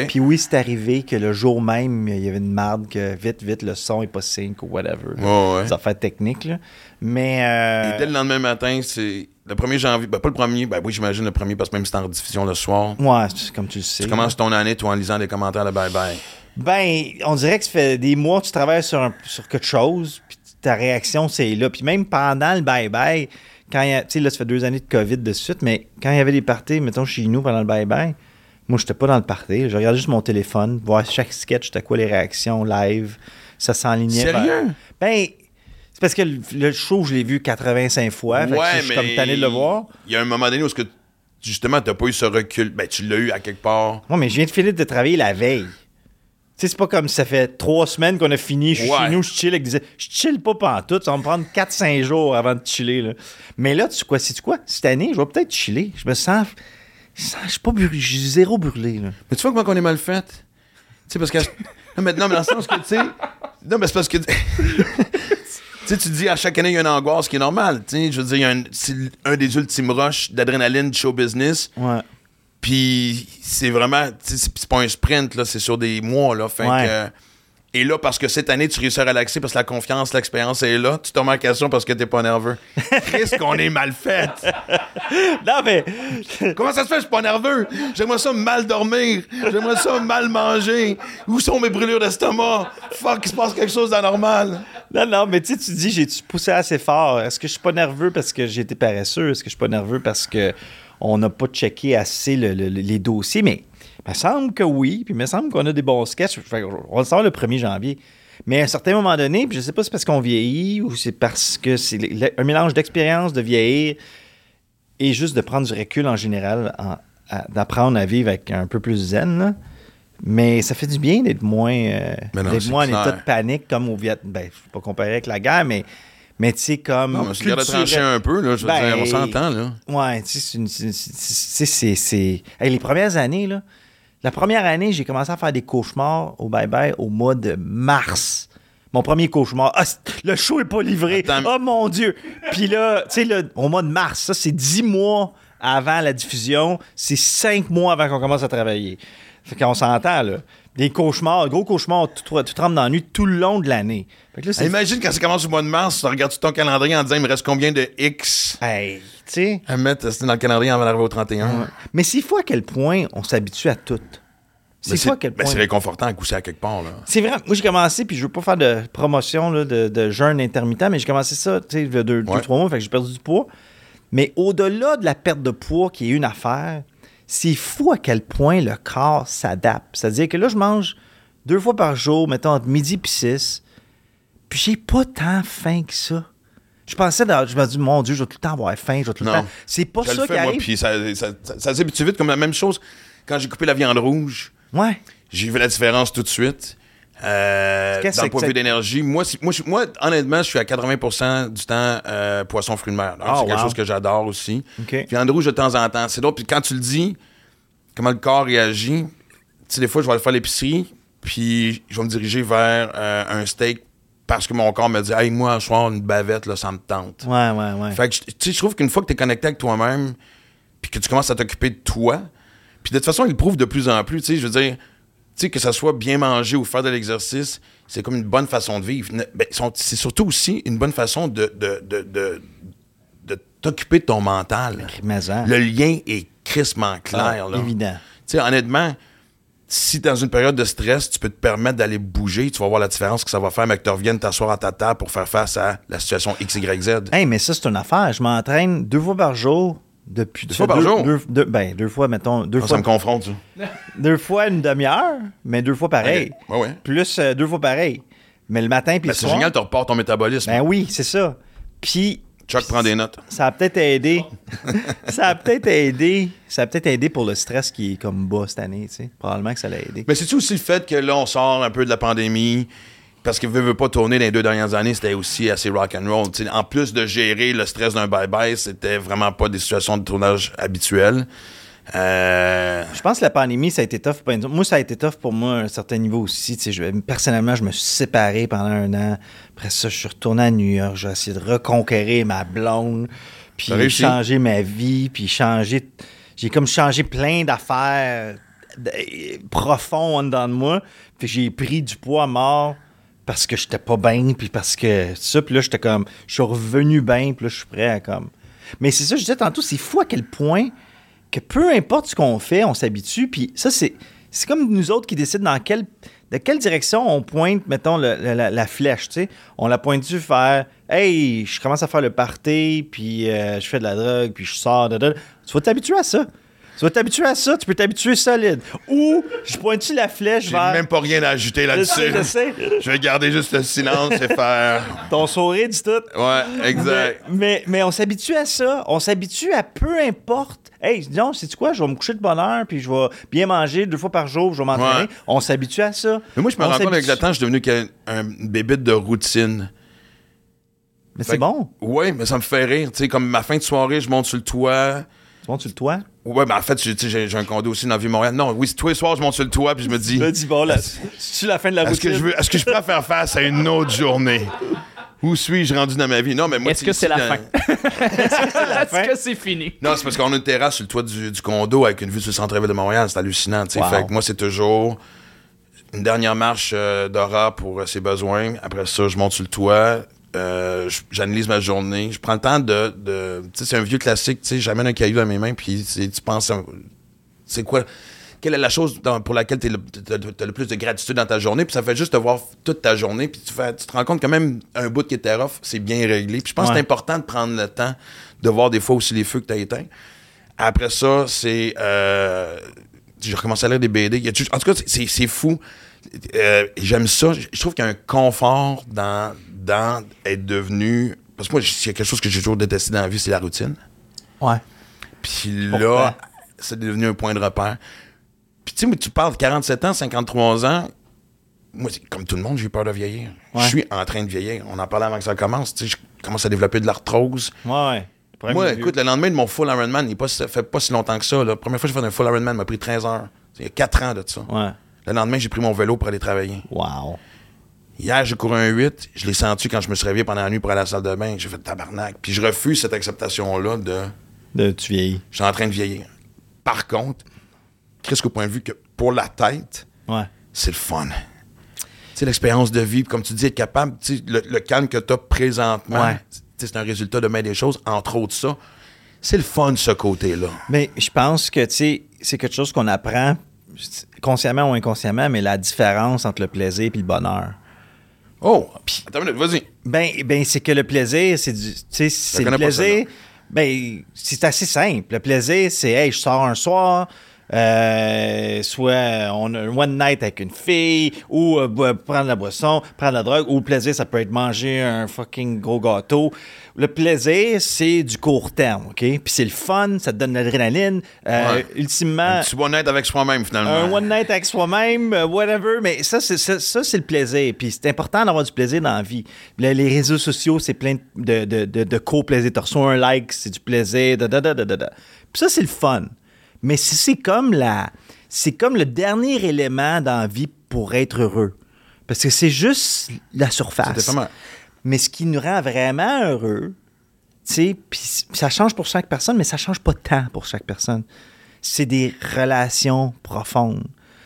Puis oui, c'est arrivé que le jour même, il y avait une marde que vite, vite, le son est pas sync ou whatever. Ouais, affaires techniques. Là. Mais. euh, Et dès le lendemain matin, c'est le 1er janvier. Ben, pas le premier, ben oui, j'imagine le premier parce que même si c'est en diffusion le soir. ouais, c'est comme tu le sais. Tu commences ton année, toi, en lisant des commentaires de bye-bye. Ben, on dirait que ça fait des mois que tu travailles sur, un- sur quelque chose, puis ta réaction, c'est là. Puis même pendant le bye-bye, quand il y a, tu sais, là, ça fait deux années de COVID de suite, mais quand il y avait des parties, mettons, chez nous pendant le bye-bye, moi, j'étais pas dans le party. Je regardais juste mon téléphone, voir chaque sketch, c'était quoi les réactions live. ça s'enlignait. Sérieux? Ben, c'est parce que le, le show, je l'ai vu 85 fois. fait que je suis comme tanné de le voir. Il y a un moment donné où, est-ce que, justement, tu n'as pas eu ce recul. Ben, tu l'as eu à quelque part. Moi, mais je viens de finir de travailler la veille. Tu sais, c'est pas comme si ça fait trois semaines qu'on a fini, je suis Ouais. chez nous, je chill avec des... Je chill pas pantoute, ça va me prendre 4-5 jours avant de chiller, là. Mais là, tu sais quoi, sais-tu quoi? Cette année, je vais peut-être chiller. Je me sens... Je suis pas brûlé, je suis zéro brûlé, là. Mais tu vois comment on est mal fait? Tu sais, parce que. Non, mais, non, mais dans le sens que, tu sais. Non, mais c'est parce que. Tu sais, tu dis à chaque année, il y a une angoisse qui est normale. Tu sais, je veux dire, il y a un, c'est un des ultimes rushs d'adrénaline du show business. Ouais. Puis c'est vraiment, c'est pas un sprint, là, c'est sur des mois, là. Fait Ouais. que, et là, parce que cette année, tu réussis à relaxer parce que la confiance, l'expérience est là, tu te remets en question parce que t'es pas nerveux. Qu'est-ce qu'on est mal fait? Non, mais... Comment ça se fait, je suis pas nerveux? J'aimerais ça mal dormir. J'aimerais ça mal manger. Où sont mes brûlures d'estomac? Fuck, il se passe quelque chose d'anormal. Non, non, mais tu sais, tu dis, j'ai-tu poussé assez fort? Est-ce que je suis pas nerveux parce que j'ai été paresseux? Est-ce que je suis pas nerveux parce que on n'a pas checké assez le- le- les dossiers? Mais il me semble que oui, puis il me semble qu'on a des bons sketchs. On va le savoir le 1er janvier. Mais à un certain moment donné, puis je sais pas si c'est parce qu'on vieillit ou c'est parce que c'est un mélange d'expérience, de vieillir et juste de prendre du recul en général, d'apprendre à vivre avec un peu plus zen. là. Mais ça fait du bien d'être moins, euh, non, moins en état de panique comme au Vietnam. Ben, faut pas comparer avec la guerre, mais, mais tu sais, comme. Non, mais culturel- trancher un peu, là. Je veux Ben, dire, on s'entend, là. Ouais, tu sais, c'est Hey, les premières années, là. La première année, j'ai commencé à faire des cauchemars au bye-bye au mois de mars. Mon premier cauchemar. Ah, le show est pas livré. Attends. Oh mon Dieu. Puis là, tu sais, là, au mois de mars, ça, c'est dix mois avant la diffusion. C'est cinq mois avant qu'on commence à travailler. Fait qu'on s'entend, là. Des cauchemars, gros cauchemars, tout, tout, tout rentre dans la nuit tout le long de l'année. Fait que là, c'est. Imagine quand ça commence au mois de mars, tu regardes ton calendrier en disant il me reste combien de X? Hey, tu sais. à mettre dans le calendrier avant d'arriver au 31. Mais c'est fou à quel point on s'habitue à tout. C'est fou à quel ben, point. c'est réconfortant à gousser à quelque part, là. C'est vrai. Moi, j'ai commencé, puis je veux pas faire de promotion là, de, de jeûne intermittent, mais j'ai commencé ça, tu sais, il y a deux, deux, Ouais. trois mois, fait que j'ai perdu du poids. Mais au-delà de la perte de poids, qui est une affaire, c'est fou à quel point le corps s'adapte. C'est-à-dire que là, je mange deux fois par jour, mettons entre midi et six, puis j'ai pas tant faim que ça. Je pensais, dans- je me dis, mon Dieu, je vais tout le temps avoir faim, je vais tout le Non. temps. C'est pas Je ça le qui fais, moi, arrive. puis ça, ça, ça, ça s'habitue vite comme la même chose. Quand j'ai coupé la viande rouge, Ouais. j'ai vu la différence tout de suite. Euh, Qu'est-ce dans que le point de vue d'énergie. Moi, moi, honnêtement, je suis à 80% du temps euh, poisson, fruits de mer. Donc, Ah, c'est quelque wow. chose que j'adore aussi. OK. Viande rouge de temps en temps. C'est drôle. Puis quand tu le dis, comment le corps réagit, tu sais, des fois, je vais aller faire l'épicerie, puis je vais me diriger vers euh, un steak parce que mon corps me dit, hey, moi, ce soir, une bavette, là, ça me tente. Ouais, ouais, ouais. Fait que, tu sais, je trouve qu'une fois que tu es connecté avec toi-même, puis que tu commences à t'occuper de toi, puis de toute façon, il le prouve de plus en plus, tu sais, je veux dire, sais, que ça soit bien manger ou faire de l'exercice, c'est comme une bonne façon de vivre. Ben, c'est surtout aussi une bonne façon de, de, de, de, de t'occuper de ton mental. Le lien est crissement clair, Ah, là. évident. Tu sais, honnêtement, si dans une période de stress, tu peux te permettre d'aller bouger, tu vas voir la différence que ça va faire, mais que tu reviennes t'asseoir à ta table pour faire face à la situation XYZ. Hey, mais ça, c'est une affaire. Je m'entraîne deux fois par jour depuis. Deux fois par jour? Deux, deux- ben, deux fois, mettons. Deux, Ça, fois, me confronte, ça. deux fois une demi-heure, mais deux fois pareil. Ouais, ouais. Plus euh, deux fois pareil. Mais le matin puis Ben, c'est génial, tu repars ton métabolisme. Ben oui, c'est ça. Puis. Chuck prend des notes. Ça a peut-être aidé. ça a peut-être aidé. Ça a peut-être aidé pour le stress qui est comme bas cette année, tu sais. Probablement que ça l'a aidé. Mais c'est-tu aussi le fait que là, on sort un peu de la pandémie? Parce que veut, veut pas tourner dans les deux dernières années, c'était aussi assez rock and roll. En plus de gérer le stress d'un bye-bye, c'était vraiment pas des situations de tournage habituelles. Euh, Je pense que la pandémie, ça a été tough. Moi, ça a été tough pour moi à un certain niveau aussi. Je- personnellement, je me suis séparé pendant un an. Après ça, je suis retourné à New York. J'ai essayé de reconquérir ma blonde. Puis changer ma vie. Puis changer. J'ai comme changé plein d'affaires de- profondes en dedans de moi. Puis j'ai pris du poids mort parce que j'étais pas bien. Puis parce que ça. Puis là, j'étais comme. Je suis revenu bien. Puis là, je suis prêt à comme. Mais c'est ça, je disais tantôt, c'est fou à quel point que peu importe ce qu'on fait, on s'habitue. Puis ça, c'est, c'est comme nous autres qui décident dans quelle, de quelle direction on pointe, mettons, la, la- flèche. tu sais. On la pointe-tu faire Hey, je commence à faire le party, puis euh, je fais de la drogue, puis je sors. Tu vas t'habituer à ça. Tu vas t'habituer à ça, tu peux t'habituer solide. Ou, je pointe-tu la flèche J'ai vers même pas rien à ajouter Je sais, là-dessus. je sais. Je vais garder juste le silence et faire. ton sourire dit tout. Ouais, exact. Mais, mais, mais on s'habitue à ça. On s'habitue à peu importe. Hey, non, c'est quoi? Je vais me coucher de bonne heure, puis je vais bien manger deux fois par jour, je vais m'entraîner. Ouais. On s'habitue à ça. Mais moi, je me On rends compte avec le temps, je suis devenu qu'un- un bébé de routine. Mais c'est bon. Ouais, mais ça me fait rire. Tu sais, comme ma fin de soirée, je monte sur le toit. Tu montes sur le toit? Ouais, ben en fait, j'ai- tu sais, j'ai j'ai un condo aussi dans la Vieux-Montréal. Non, oui, c'est tous les soirs, je monte sur le toit, puis je me dis. Là, dis bon, là, c'est la fin de la Est-ce routine? que je veux, est-ce que je peux faire face à une autre journée? Où suis-je rendu dans ma vie? Non, mais moi, Est-ce que c'est la fin? Est-ce que c'est fini? Non, c'est parce qu'on a une terrasse sur le toit du, du condo avec une vue sur le centre-ville de Montréal. C'est hallucinant, tu sais. Wow. Fait que moi, c'est toujours une dernière marche euh, d'Aura pour euh, ses besoins. Après ça, je monte sur le toit. Euh, J'analyse ma journée. Je prends le temps de. de tu sais, c'est un vieux classique. Tu sais, j'amène un caillou dans mes mains, puis tu penses. C'est quoi? Quelle est la chose dans- pour laquelle tu as, le plus de gratitude dans ta journée? Puis ça fait juste te voir toute ta journée, puis tu, fais, tu te rends compte que même un bout qui était rough, c'est bien réglé. Puis je pense que c'est important de prendre le temps de voir des fois aussi les feux que tu as éteints. Après ça, c'est. Euh, j'ai recommencé à lire des BD. Y a en tout cas, c'est fou. Euh, J'aime ça. Je trouve qu'il y a un confort dans, dans être devenu. Parce que moi, s'il y a quelque chose que j'ai toujours détesté dans la vie, c'est la routine. Ouais. Puis là, c'est devenu un point de repère. Puis tu sais, tu parles de 47 ans, 53 ans. Moi, comme tout le monde, j'ai eu peur de vieillir. Ouais. Je suis en train de vieillir. On en parlait avant que ça commence. Tu sais, je commence à développer de l'arthrose. Ouais, ouais. Moi, écoute, le lendemain de mon full Ironman, il ne fait pas si longtemps que ça. La première fois que j'ai fait un full Ironman, m'a pris 13 heures. C'est Il y a 4 ans de ça. Ouais. Le lendemain, j'ai pris mon vélo pour aller travailler. Wow. Hier, j'ai couru un 8. Je l'ai senti quand je me suis réveillé pendant la nuit pour aller à la salle de bain. J'ai fait tabarnak. Puis je refuse cette acceptation-là de De tu vieillis. je suis en train de vieillir. Par contre, qu'est-ce qu'au point de vue que pour la tête, Ouais. c'est le fun. C'est l'expérience de vie. Comme tu dis, être capable, tu le, le calme que tu as présentement, Ouais. tu c'est un résultat de bien des choses, entre autres ça. C'est le fun, ce côté-là. Mais je pense que, tu sais, c'est quelque chose qu'on apprend consciemment ou inconsciemment, mais la différence entre le plaisir et le bonheur. Oh, attends une minute, vas-y. Ben, ben c'est que le plaisir, c'est du. Tu sais, c'est le plaisir. Ben, c'est assez simple. Le plaisir, c'est, hey, je sors un soir, euh, soit on a un one night avec une fille, ou euh, prendre la boisson, prendre la drogue, ou le plaisir, ça peut être manger un fucking gros gâteau. Le plaisir, c'est du court terme, OK? Puis c'est le fun, ça te donne de l'adrénaline. Euh, Ouais. Ultimement, Tu vas naître avec soi-même, finalement. un one night avec soi-même, euh, whatever, mais ça, c'est, ça, ça, le plaisir. Puis c'est important d'avoir du plaisir dans la vie. Le- les réseaux sociaux, c'est plein de, de, de, de co-plaisir. Tu reçois un like, c'est du plaisir. Da, da, da, da, da. Puis ça, c'est le fun. Mais c'est, comme la, c'est comme le dernier élément dans la vie pour être heureux. Parce que c'est juste la surface. Mais ce qui nous rend vraiment heureux, tu sais, puis ça change pour chaque personne, mais ça change pas tant pour chaque personne. C'est des relations profondes.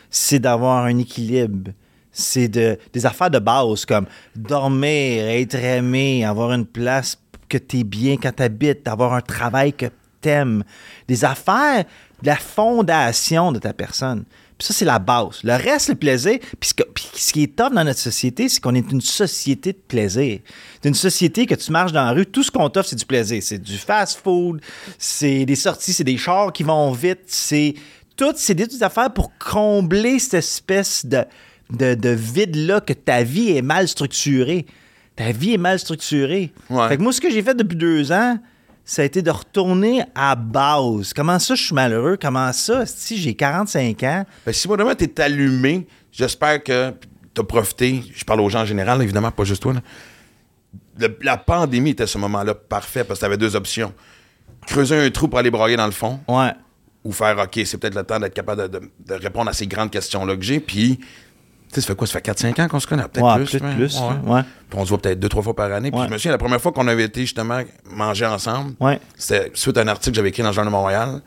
C'est d'avoir un équilibre. C'est de, des affaires de base comme dormir, être aimé, avoir une place que tu es bien quand tu habites, avoir un travail que t'aimes. Des affaires la fondation de ta personne. Puis ça, c'est la base. Le reste, le plaisir. Puis ce, que- puis ce qui est top dans notre société, c'est qu'on est une société de plaisir. C'est une société que tu marches dans la rue, tout ce qu'on t'offre, c'est du plaisir. C'est du fast-food, c'est des sorties, c'est des chars qui vont vite, c'est tout, c'est des petites affaires pour combler cette espèce de, de, de vide-là que ta vie est mal structurée. Ta vie est mal structurée. Ouais. Fait que moi, ce que j'ai fait depuis deux ans, ça a été de retourner à base. Comment ça, je suis malheureux? Comment ça, si j'ai 45 ans? Ben, si vraiment tu es allumé, j'espère que tu as profité. Je parle aux gens en général, évidemment, pas juste toi. là. Le- la pandémie était ce moment-là parfait parce que tu avais deux options. Creuser un trou pour aller broyer dans le fond Ouais. ou faire OK, c'est peut-être le temps d'être capable de, de- de répondre à ces grandes questions-là que j'ai. Puis, sais, ça fait quoi? Ça fait 4-5 ans qu'on se connaît? Peut-être Ouais, plus. peut-être plus, Ouais. ouais. Puis on se voit peut-être deux, trois fois par année. Puis je me souviens, la première fois qu'on avait été justement manger ensemble, c'était suite à un article que j'avais écrit dans le Journal de Montréal.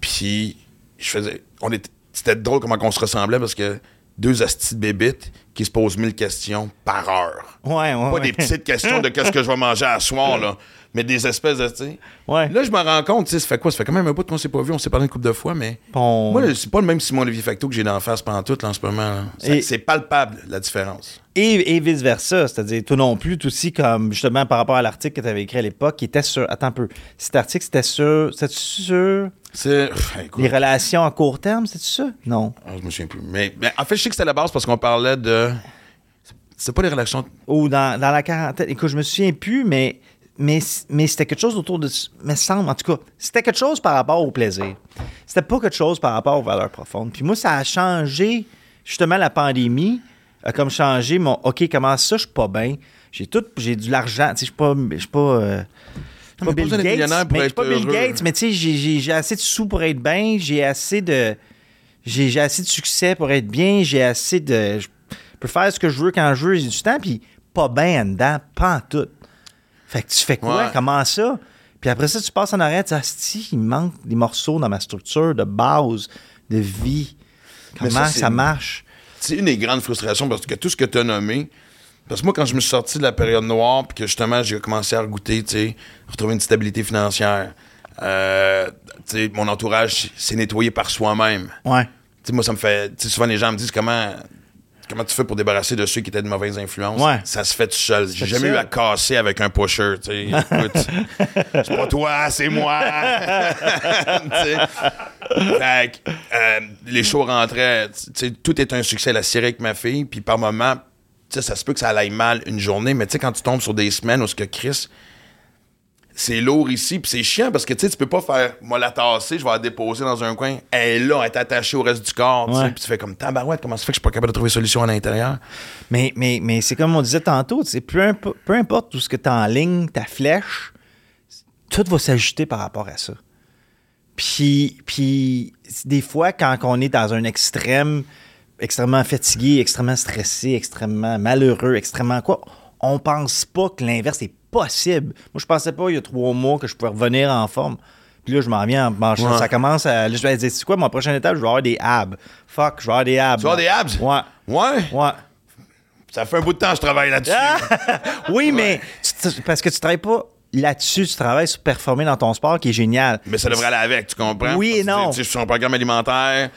Puis je faisais. On était, c'était drôle comment on se ressemblait parce que deux astis de bébites qui se posent mille questions par heure. Ouais, ouais. Pas ouais. des petites questions de qu'est-ce que je vais manger à soir, là, mais des espèces de. Ouais. Là, je me rends compte, tu sais, ça fait quoi? Ça fait quand même un bout qu'on s'est pas vu, on s'est parlé une couple de fois, mais. On- Moi, c'est pas le même Simon Olivier Facto que j'ai d'en face pendant tout, là, en ce moment. Et- C'est palpable, la différence. Et, et vice-versa, c'est-à-dire, toi non plus, toi aussi, comme justement par rapport à l'article que tu avais écrit à l'époque, qui était sur. Attends un peu. Cet article, c'était sur. C'était sur C'est. Les relations à court terme, c'était ça? Non. ah, je me souviens plus. Mais, mais en fait, je sais que c'était la base parce qu'on parlait de. C'est pas les relations. Ou dans, dans la quarantaine. Écoute, je me souviens plus, mais, mais, mais c'était quelque chose autour de. Mais semble, en tout cas, c'était quelque chose par rapport au plaisir. C'était pas quelque chose par rapport aux valeurs profondes. Puis moi, ça a changé. Justement, la pandémie a comme changé mon. OK, comment ça, je suis pas bien? J'ai tout. J'ai de l'argent. Tu sais, je suis pas. Je suis pas. euh, pas pas Bill Gates, mais je suis être pas Bill. Gates, mais tu sais, j'ai- assez de sous pour être bien, j'ai assez de j'ai j'ai assez de succès pour être bien, j'ai assez de je peux faire ce que je veux quand je veux, j'ai du temps puis pas bien en dedans, pas en tout. Fait que tu fais quoi? Ouais. Comment ça? Puis après ça tu passes en arrière, tu dis il manque des morceaux dans ma structure de base de vie. Comment ça, marche? C'est une des grandes frustrations parce que tout ce que tu as nommé. Parce que moi, quand je me suis sorti de la période noire, puis que justement, j'ai commencé à regoûter, tu sais, retrouver une stabilité financière, euh, tu sais, mon entourage s'est nettoyé par soi-même. Ouais. Tu sais, moi, ça me fait. Tu sais, souvent, les gens me disent comment. Comment tu fais pour débarrasser de ceux qui étaient de mauvaises influences? Ouais. Ça se fait tout seul. J'ai jamais eu à casser avec un pusher. C'est pas toi, c'est moi. Fait que, euh, les shows rentraient. tout est un succès. La série avec ma fille, puis par moment, ça se peut que ça aille mal une journée, mais tu sais, quand tu tombes sur des semaines où ce que Chris, c'est lourd ici, puis c'est chiant parce que tu sais, tu peux pas faire, moi la tasser, je vais la déposer dans un coin, elle est là, elle est attachée au reste du corps, tu sais, Ouais. puis tu fais comme tabarouette, comment ça fait que je suis pas capable de trouver solution à l'intérieur? Mais, mais, mais c'est comme on disait tantôt, peu, impo- peu importe tout ce que tu as en ligne, ta flèche, tout va s'ajuster par rapport à ça. Puis, puis des fois, quand on est dans un extrême, extrêmement fatigué, extrêmement stressé, extrêmement malheureux, extrêmement quoi, on pense pas que l'inverse est possible. Moi, je pensais pas il y a trois mois que je pouvais revenir en forme. Puis là, je m'en viens en manchant. Ouais. Ça commence à. Là, je vais dire, c'est quoi, mon prochaine étape? Je vais avoir des abs. Fuck, je vais avoir des abs. Tu vas avoir des abs? Ouais. Ouais, Ouais. ça fait un bout de temps que je travaille là-dessus. Oui, mais tu- parce que tu travailles pas là-dessus, tu travailles sur performer dans ton sport qui est génial. Mais ça devrait aller avec, tu comprends? Oui et non. Tu sais, je suis sur un programme alimentaire,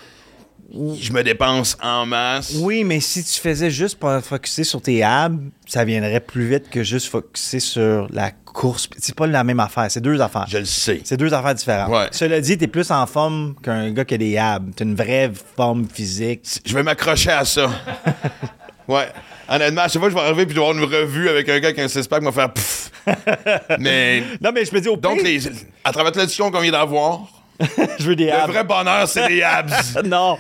je me dépense en masse. Oui, mais si tu faisais juste pour focuser sur tes abs, ça viendrait plus vite que juste focuser sur la course. C'est pas la même affaire, c'est deux affaires. Je le sais. C'est deux affaires différentes. Ouais. Cela dit, t'es plus en forme qu'un gars qui a des abs. T'as une vraie forme physique. Je vais m'accrocher à ça. ouais. Honnêtement, à chaque fois que je vais arriver puis je vais avoir une revue avec un gars qui a un six-pack, va faire pfff. Mais. Non, mais je me dis au Donc, les, à travers la discussion qu'on vient d'avoir, je veux des le abs. vrai bonheur, c'est les abs. Non,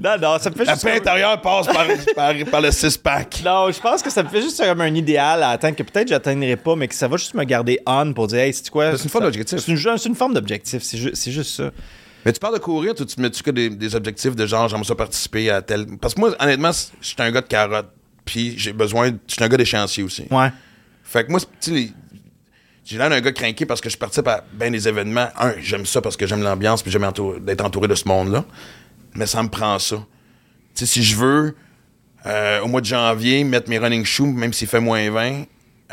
non, non, ça me fait La juste... paix intérieure passe par, par, par le six-pack. Non, je pense que ça me fait juste comme un idéal à atteindre que peut-être j'atteindrai pas, mais que ça va juste me garder on pour dire, hey, c'est quoi? C'est une forme d'objectif. C'est une, forme d'objectif, c'est ju- c'est juste ça. Mais tu parles de courir, tu tu te mets-tu que des, des objectifs de genre, j'aimerais ça participer à tel. Parce que moi, honnêtement, je suis un gars de carotte. Puis j'ai besoin. Je suis un gars d'échéancier aussi. Ouais. Fait que moi, c'est- tu j'ai l'air d'un gars craqué parce que je participe à bien des événements. Un, j'aime ça parce que j'aime l'ambiance puis j'aime entour- d'être entouré de ce monde-là. Mais ça me prend ça. Tu sais, si je veux, euh, au mois de janvier, mettre mes running shoes, même s'il fait moins 20,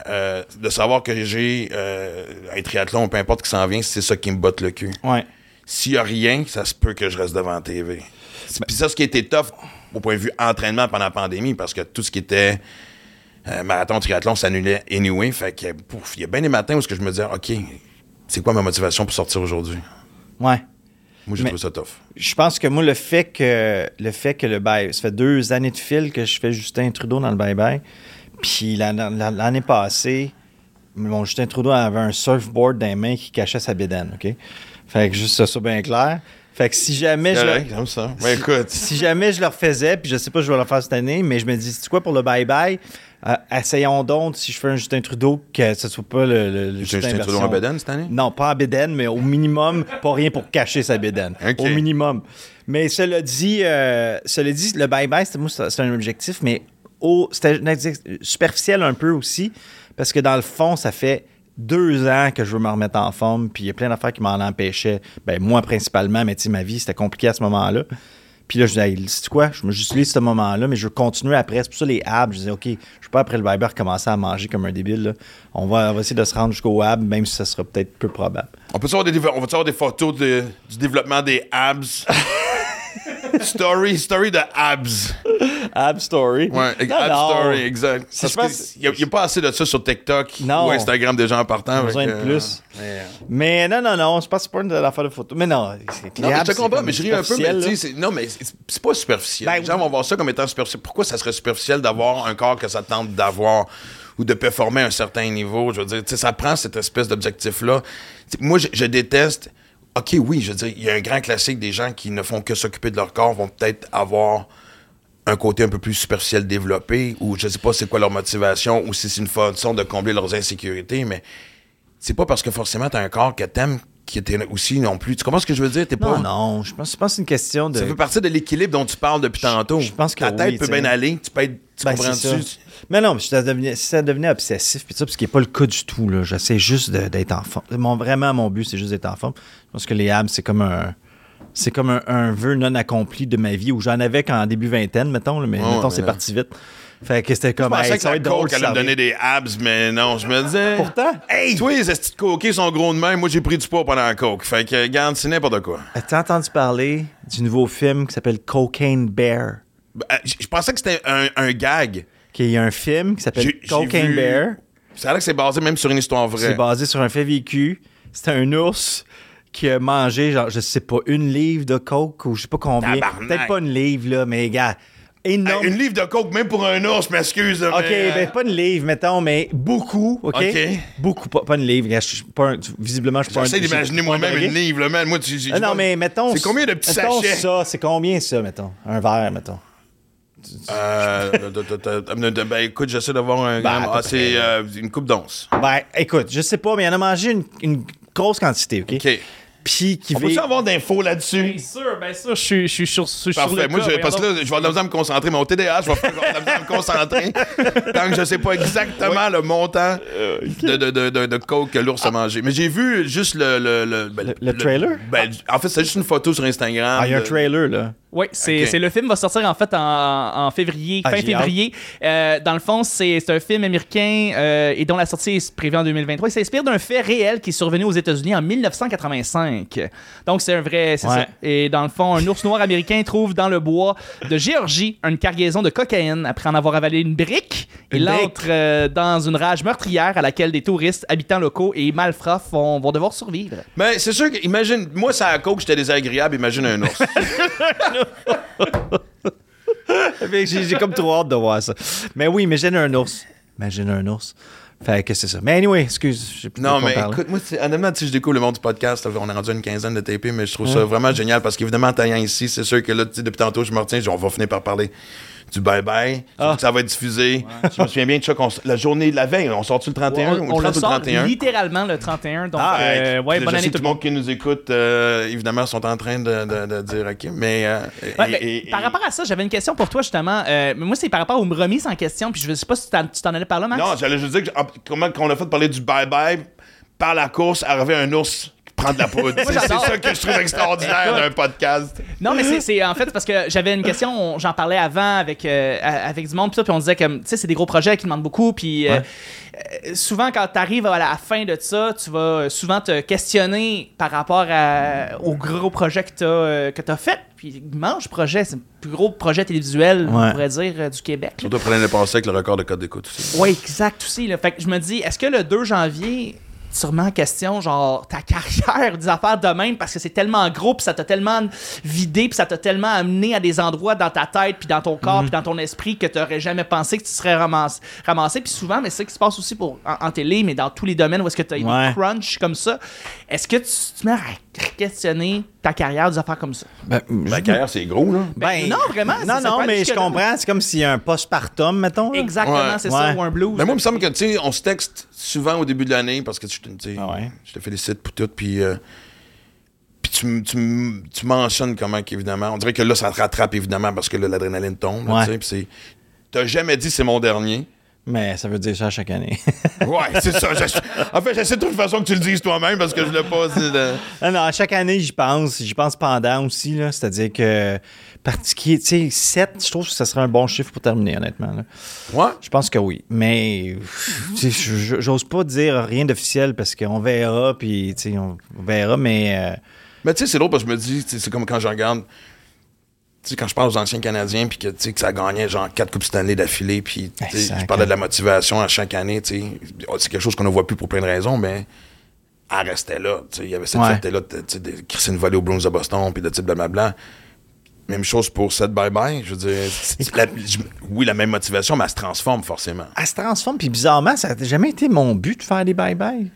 euh, de savoir que j'ai euh, un triathlon, peu importe qui s'en vient, c'est ça qui me botte le cul. Ouais. S'il y a rien, ça se peut que je reste devant la TV. Puis ça, ce qui était tough au point de vue entraînement pendant la pandémie, parce que tout ce qui était euh, marathon, triathlon s'annulait anyway. Fait que, pouf, il y a bien des matins où je me disais, OK, c'est quoi ma motivation pour sortir aujourd'hui? Ouais. Moi, j'ai trouvé ça tough. Je pense que moi, le fait que le fait que le bye, ça fait deux années de fil que je fais Justin Trudeau dans le bye-bye. Puis l'an- l'an- l'année passée, mon Justin Trudeau avait un surfboard dans les mains qui cachait sa bédaine, OK? Fait que juste ça soit bien clair. Fait que si jamais je... Correct, le- j'aime ça. Écoute, si jamais je le refaisais, puis je sais pas si je vais le faire cette année, mais je me dis, c'est quoi pour le bye-bye? Euh, essayons donc, si je fais un Justin Trudeau, que ce soit pas le, le, le un Justin Trudeau en bedaine cette année? non, pas en bédaine, mais au minimum, pas rien pour cacher sa bédaine. Ok. Au minimum. Mais cela dit, euh, cela dit le bye-bye, c'est un objectif, mais au- c'était superficiel un peu aussi, parce que dans le fond, ça fait deux ans que je veux me remettre en forme, puis il y a plein d'affaires qui m'en empêchaient. Ben, moi, principalement, mais tu sais, ma vie, c'était compliqué à ce moment-là. Puis là, je disais, hey, c'est quoi? Je me j'utilise ce moment-là, mais je veux continuer après. C'est pour ça les abs. Je disais, OK, je ne vais pas après le Viber commencer à manger comme un débile. là. On, va, on va essayer de se rendre jusqu'au ab, même si ça sera peut-être peu probable. On peut avoir des, on va avoir des photos de- du développement des abs? story, story de abs. Ab story. Ouais, Non, ab non. story, exact. Si Parce je pense- qu'il n'y a, pas assez de ça sur TikTok Non. ou Instagram des gens en partant. Besoin de plus. Mais non, non, non, je pense que c'est pas une affaire de photo. Mais non, c'est Non, mais je te comprends, mais je ris un peu, mais tu sais, non, mais c'est pas superficiel. Ben Les gens vont voir ça comme étant superficiel. Pourquoi ça serait superficiel d'avoir un corps que ça tente d'avoir ou de performer à un certain niveau? Je veux dire, ça prend cette espèce d'objectif-là. Moi, je, je déteste. OK, oui, je veux dire, il y a un grand classique des gens qui ne font que s'occuper de leur corps vont peut-être avoir un côté un peu plus superficiel développé ou je sais pas c'est quoi leur motivation ou si c'est une façon de combler leurs insécurités, mais c'est pas parce que forcément t'as un corps que t'aimes qui était aussi non plus. Tu comprends ce que je veux dire? T'es pas. Non, non, je pense, je pense que c'est une question de. Ça fait partie de l'équilibre dont tu parles depuis tantôt. je pense que Ta tête oui, peut tu bien aller, tu peux être. Tu Ben? Mais non, mais si ça devenait, si ça devenait obsessif, puis ça, parce qu'il n'est pas le cas du tout, là. J'essaie juste d'être en forme. Mon, vraiment, mon but, c'est juste d'être en forme. Je pense que les abs, c'est comme un. C'est comme un, un vœu non accompli de ma vie où j'en avais qu'en début vingtaine, mettons, là, mais mettons, c'est parti vite. Fait que c'était Je comme. pensais hey, que ça drôle. coke allait me donner des abs, mais non, je me disais. Pourtant. Hey! Toi, les estis de coquets sont gros de même. Moi, j'ai pris du poids pendant la coke. Fait que, garde, c'est n'importe quoi. T'as entendu parler du nouveau film qui s'appelle Cocaine Bear? Ben, Je je pensais que c'était un, un gag. Qu'il y a un film qui s'appelle J'ai- j'ai Cocaine vu- Bear. Ça a l'air que c'est basé même sur une histoire vraie. C'est basé sur un fait vécu. C'était un ours qui a mangé, genre, je sais pas, une livre de coke ou je sais pas combien. Tabarnak. Peut-être pas une livre, là, mais gars, Hey, énorme. une livre de coke, même pour un ours, je m'excuse. OK, mais, ben pas une livre, mettons, mais beaucoup, OK? OK. Beaucoup, pas, pas une livre. gars, je suis pas un- visiblement, je suis pas un... J'essaie d'imaginer moi-même une livre, là, man. Moi, tu, tu- Ah non, mais mettons... C'est combien de petits mettons sachets? ça, c'est combien ça, mettons? Un verre, mettons. Euh, de- de- de- de- de- ben écoute, j'essaie d'avoir un. Ben, ah, c'est euh, une coupe d'once. Ben, écoute, je sais pas, mais il en a mangé une, une grosse quantité, OK? OK. Puis qui On vit... avoir d'infos là-dessus? Bien sûr, bien sûr, je suis, je suis sur, je suis sur Parfait. le Moi, cas, je, parce que là, je vais avoir de la misère à me concentrer. Mon TDA, je vais avoir de la misère à me concentrer tant que je sais pas exactement le montant de, de, de, de, de coke que l'ours a mangé. Mais j'ai vu juste le... Le, le, ben, Le- le trailer? ben, en fait, c'est juste une photo sur Instagram. Ah, il y a un de- trailer, là. Oui, c'est le film va sortir en fait en, en février, Ah, fin février. Euh, dans le fond, c'est un film américain euh, et dont la sortie est prévue en 2023. Il s'inspire d'un fait réel qui est survenu aux États-Unis en 1985. Donc c'est un vrai, c'est Ouais. ça. Et dans le fond, un ours noir américain trouve dans le bois de Géorgie une cargaison de cocaïne après en avoir avalé une brique. Il Une entre euh, dans une rage meurtrière à laquelle des touristes, habitants locaux et malfrats vont, vont devoir survivre. Mais c'est sûr que, imagine, moi, ça à coke, j'étais désagréable. Imagine un ours. J'ai j'ai comme trop hâte de voir ça. Mais oui, imagine un ours. Imagine un ours. Fait que c'est ça. Mais anyway, excuse. Non, mais parler. écoute, moi, honnêtement, si je découvre le monde du podcast, on est rendu à une quinzaine de TP, mais je trouve ça vraiment génial parce qu'évidemment, en taillant ici, c'est sûr que là, depuis tantôt, je me retiens, on va finir par parler du bye-bye. Ah. Ça va être diffusé. Je me souviens bien de ça, qu'on s- la journée de la veille, on sort-tu le 31 ou on le le 30 ou le sort 31? littéralement le 31. Donc, Ah, euh, ouais, bonne je année sais tout le monde. qui nous écoute, euh, évidemment, sont en train de, de- de dire OK. Mais. euh, Ouais, et- et- par rapport à ça, j'avais une question pour toi justement. Euh, moi, c'est par rapport aux remises en question. Puis je sais pas si tu t'en allais par là, Max? Non, j'allais juste dire que, en- comment qu'on a fait parler du bye-bye, par la course, arrivait un ours qui prend de la poudre. C'est ça que je trouve extraordinaire d'un podcast. Non, mais c'est- en fait parce que j'avais une question, on- j'en parlais avant avec, euh, avec du monde, puis on disait que tu sais, c'est des gros projets qui demandent beaucoup, puis euh, euh, souvent quand tu arrives à la fin de ça, tu vas euh, souvent te questionner par rapport à- au gros projet que tu as, fait. Puis Mange Projet, c'est le plus gros projet télévisuel, on pourrait dire, euh, du Québec. Surtout après l'année passée avec le record de code d'écoute aussi. Oui, exact aussi. Là. Fait que je me dis, est-ce que le 2 janvier, sûrement en question, genre ta carrière, des affaires de même, parce que c'est tellement gros, puis ça t'a tellement vidé, puis ça t'a tellement amené à des endroits dans ta tête, puis dans ton corps, puis dans ton esprit que tu n'aurais jamais pensé que tu serais ramassé. ramassé. Puis souvent, mais c'est ça qui se passe aussi pour, en, en télé, mais dans tous les domaines où est-ce que tu as Ouais. des crunch comme ça. Est-ce que tu te mets à questionner ta carrière, des affaires comme ça? Ben, Ma carrière, c'est gros, là. Ben, non, vraiment, ça- Non, non, mais je comprends. C'est comme s'il y a un postpartum, mettons. là. Exactement, Ouais. c'est ça, Ouais. ou un blues. Mais moi, il me semble que, tu sais, on se texte souvent au début de l'année parce que tu sais, Ah ouais. je te félicite pour tout, puis. euh, puis tu, tu, tu mentionnes comment qu'évidemment. On dirait que là, ça te rattrape évidemment parce que là, l'adrénaline tombe. Ouais. tu. T'as jamais dit c'est mon dernier. Mais ça veut dire ça chaque année. Ouais, c'est ça. Je- En fait, j'essaie de trouver une façon que tu le dises toi-même parce que je l'ai pas. de- non, non, à chaque année, j'y pense. J'y pense pendant aussi, là. C'est-à-dire que particulier, tu sais, 7, je trouve que ça serait un bon chiffre pour terminer, honnêtement. là. Ouais. Je pense que oui. Mais j'ose pas dire rien d'officiel parce qu'on verra, puis tu sais, on verra, mais euh, Mais tu sais, c'est drôle parce que je me dis, c'est comme quand je regarde. Tu sais, quand je parle aux anciens Canadiens, puis que, tu sais, que ça gagnait genre quatre Coupes Stanley d'affilée, puis je parlais de la motivation à chaque année, tu sais. C'est quelque chose qu'on ne voit plus pour plein de raisons, mais elle restait là. tu sais. Il y avait cette Ouais. tu sais, de crisser une volée aux Bruins de Boston, puis de type blablabla. Même chose pour cette bye-bye. Je veux dire, c'est- la- je- oui, la même motivation, mais elle se transforme forcément. elle se transforme. Puis bizarrement, ça n'a jamais été mon but de faire des bye-bye.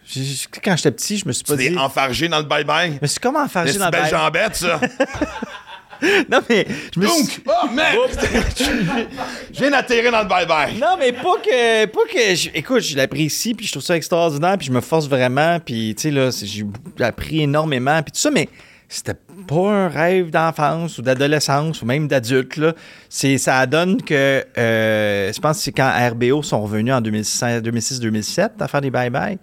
Quand j'étais petit, je me suis pas Tu dit. t'es enfargé dans le bye-bye. Je me suis comment faire C'est dans le belle bye jambette, ça? Non, mais je me suis. Donc, oh, merde! Je viens d'atterrir dans le bye-bye. Non, mais pas que. Pas que je- écoute, je l'apprécie, puis je trouve ça extraordinaire, puis je me force vraiment, puis tu sais, là, c'est- j'ai appris énormément, puis tout ça, mais c'était pas un rêve d'enfance ou d'adolescence ou même d'adulte. C'est, ça donne que. euh, je pense que c'est quand RBO sont revenus en 2006-2007 à faire des bye-bye.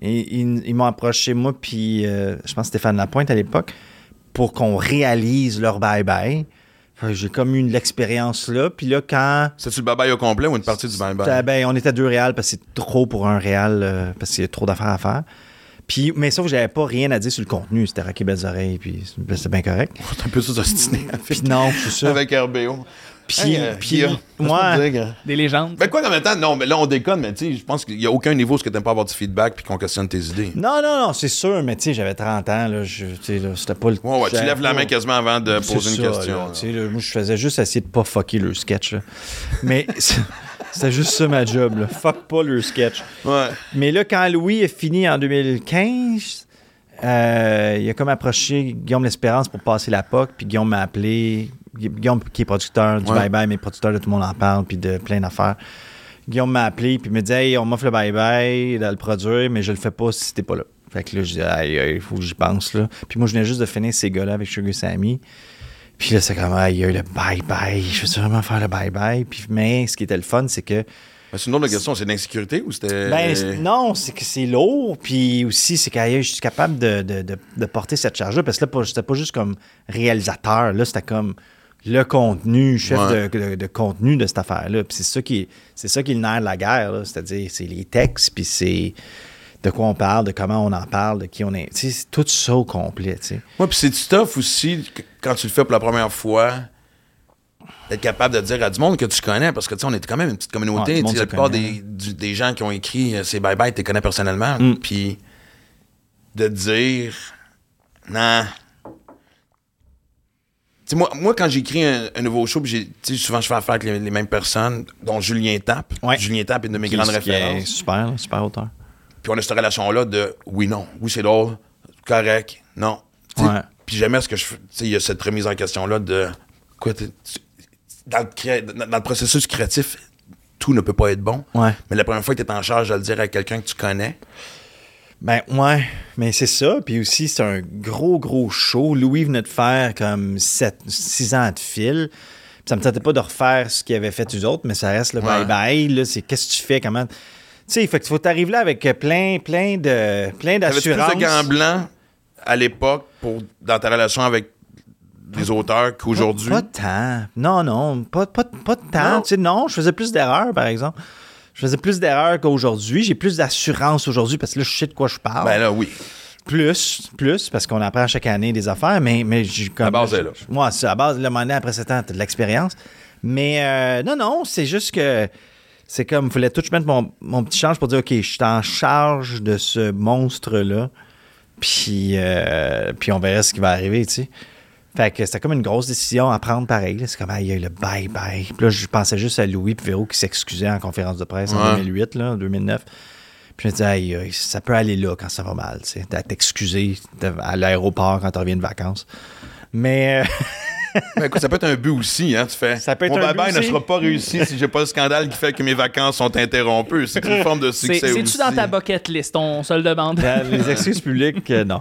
Et ils, ils m'ont approché, moi, puis euh, je pense Stéphane Lapointe à l'époque, pour qu'on réalise leur bye-bye. J'ai comme eu l'expérience là. Puis là, quand C'est-tu le bye-bye au complet ou une partie du bye-bye? ben, on était à deux réals parce que c'est trop pour un réal, euh, parce qu'il y a trop d'affaires à faire. Puis, mais sauf que j'avais pas rien à dire sur le contenu. C'était Rocky Belles Oreilles, puis c'était bien correct. C'est un peu ça, s'ostiner Puis non, c'est ça. avec RBO. Puis, Hey, euh, puis laisse-moi te dire, Des légendes. Ben quoi, en même temps, non, mais là, on déconne, mais tu sais, je pense qu'il n'y a aucun niveau où ce que t'aimes pas avoir du feedback puis qu'on questionne tes idées. non, non, non, c'est sûr, mais tu sais, j'avais 30 ans, là, je, tu sais, là, c'était pas le Ouais, ouais, tu lèves la main quasiment avant de poser une ça, question. là, là. tu sais, là, moi, je faisais juste essayer de pas fucker le sketch. là. Mais c'était juste ça ma job. Là. Fuck pas le sketch. Ouais. Mais là, quand Louis est fini en 2015, euh, il a comme approché Guillaume L'Espérance pour passer la POC, puis Guillaume m'a appelé. Gu- Guillaume, qui est producteur du. Bye Bye, mais producteur de Tout le monde en parle, puis de plein d'affaires. Guillaume m'a appelé, puis il me dit Hey, on m'offre le Bye Bye de le produire, mais je le fais pas si t'es pas là. Fait que là, je dis Aïe, aïe, il faut que j'y pense. Là. Puis moi, je venais juste de finir ces gars-là avec Sugar Sammy. Puis là, c'est comme, aïe, aïe, le bye-bye. Je veux vraiment faire le bye-bye? Puis, mais ce qui était le fun, c'est que Ben, c'est une autre question, c'est l'insécurité ou c'était. ben, non, c'est que c'est lourd. Puis aussi, c'est que je suis capable de, de- de- de porter cette charge-là. Parce que là, c'était pas juste comme réalisateur. Là, c'était comme le contenu, chef Ouais. de, de- de contenu de cette affaire-là. Puis c'est ça qui est, c'est ça qui est le nerf de la guerre. C'est-à-dire, c'est les textes, puis c'est de quoi on parle, de comment on en parle, de qui on est. C'est tout ça au complet. Ouais, puis c'est du tough aussi, quand tu le fais pour la première fois, d'être capable de dire à du monde que tu connais, parce que tu sais, on est quand même une petite communauté. la plupart des, du- des gens qui ont écrit euh, ces bye-bye, tu les connais personnellement. Mm. Puis de dire, non. Tu sais, moi, moi, quand j'écris un, un nouveau show, j'ai- souvent je fais affaire avec les, les mêmes personnes, dont Julien Tapp. Ouais. Julien Tapp est une de mes Qui- grandes qui est références. super, super auteur. Puis on a cette relation-là de oui, non. Oui, c'est drôle. Correct. Non. Puis jamais ce que je fais. Il y a cette remise en question-là de. Quoi, dans, le cré- dans- le processus créatif, tout ne peut pas être bon. Ouais. Mais la première fois que tu es en charge de le dire à quelqu'un que tu connais, Ben ouais, mais c'est ça. Puis aussi, c'est un gros, gros show. Louis venait de faire comme 6 ans de fil. Puis ça me tentait pas de refaire ce qu'il avait fait eux autres, mais ça reste le bye-bye. Là, c'est qu'est-ce que tu fais, comment... Tu sais, fait que faut t'arriver là avec plein, plein de plein t'avais-tu plus d'assurance. de gants blancs à l'époque pour dans ta relation avec les auteurs qu'aujourd'hui? Pas de temps. Non, non, pas, pas, pas de temps. Non? Tu sais, non, je faisais plus d'erreurs, par exemple. Je faisais plus d'erreurs qu'aujourd'hui. J'ai plus d'assurance aujourd'hui parce que là, je sais de quoi je parle. Ben là, oui. Plus, plus, parce qu'on apprend chaque année des affaires, mais, mais j'ai comme. La base est là. Moi, c'est à base, le moment donné, après 7 ans, t'as de l'expérience. Mais euh, non, non, c'est juste que c'est comme, il fallait tout je mette mon, mon petit change pour dire, OK, je suis en charge de ce monstre-là, puis, euh, puis on verra ce qui va arriver, tu sais. Fait que c'était comme une grosse décision à prendre pareil. C'est comme, il y a eu le bye-bye. Puis là, je pensais juste à Louis Véro qui s'excusait en conférence de presse en Ouais. 2008, là, en 2009. Puis je me disais, aïe, aïe, ça peut aller là quand ça va mal, tu sais, t'excuser à l'aéroport quand tu reviens de vacances. Mais euh, Ben, écoute, ça peut être un but aussi, hein, tu fais. Ça peut être Mon un bye-bye but ne aussi. sera pas réussi si j'ai pas le scandale qui fait que mes vacances sont interrompues. C'est une forme de C'est- succès aussi. C'est-tu dans ta bucket list? On se le demande. les excuses publiques, euh, non.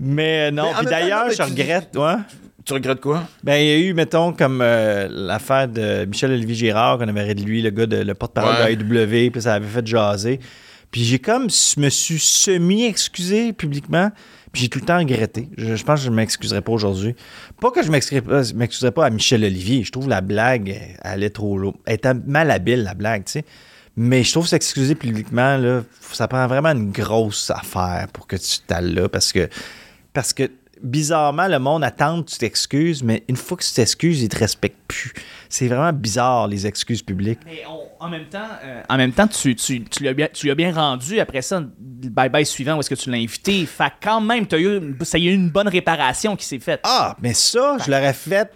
Mais euh, non, Mais puis d'ailleurs, je tu- regrette, ouais. Tu regrettes quoi? Ben, il y a eu, mettons, comme euh, l'affaire de Michel-Olivier Girard, qu'on avait arrêté de lui, le gars de le porte-parole Ouais. de AEW, puis ça avait fait jaser. Puis j'ai comme, je me suis semi-excusé publiquement, j'ai tout le temps regretté. Je, pense que je ne m'excuserai pas aujourd'hui. Pas que je ne m'excuserai pas, je m'excuserai pas à Michel-Olivier. Je trouve la blague, elle allait trop loin. Elle était malhabile, la blague, tu sais. Mais je trouve s'excuser publiquement, là, ça prend vraiment une grosse affaire pour que tu t'alles là, parce que, parce que bizarrement, le monde attend que tu t'excuses, mais une fois que tu t'excuses, ils te respectent plus. C'est vraiment bizarre, les excuses publiques. Mais on- en même temps, euh, en même temps, tu, tu, tu l'as bien, tu l'as bien rendu après ça, le bye-bye suivant, où est-ce que tu l'as invité. Fait que quand même, t'as eu, ça y a eu une bonne réparation qui s'est faite. Ah, mais ça, je l'aurais fait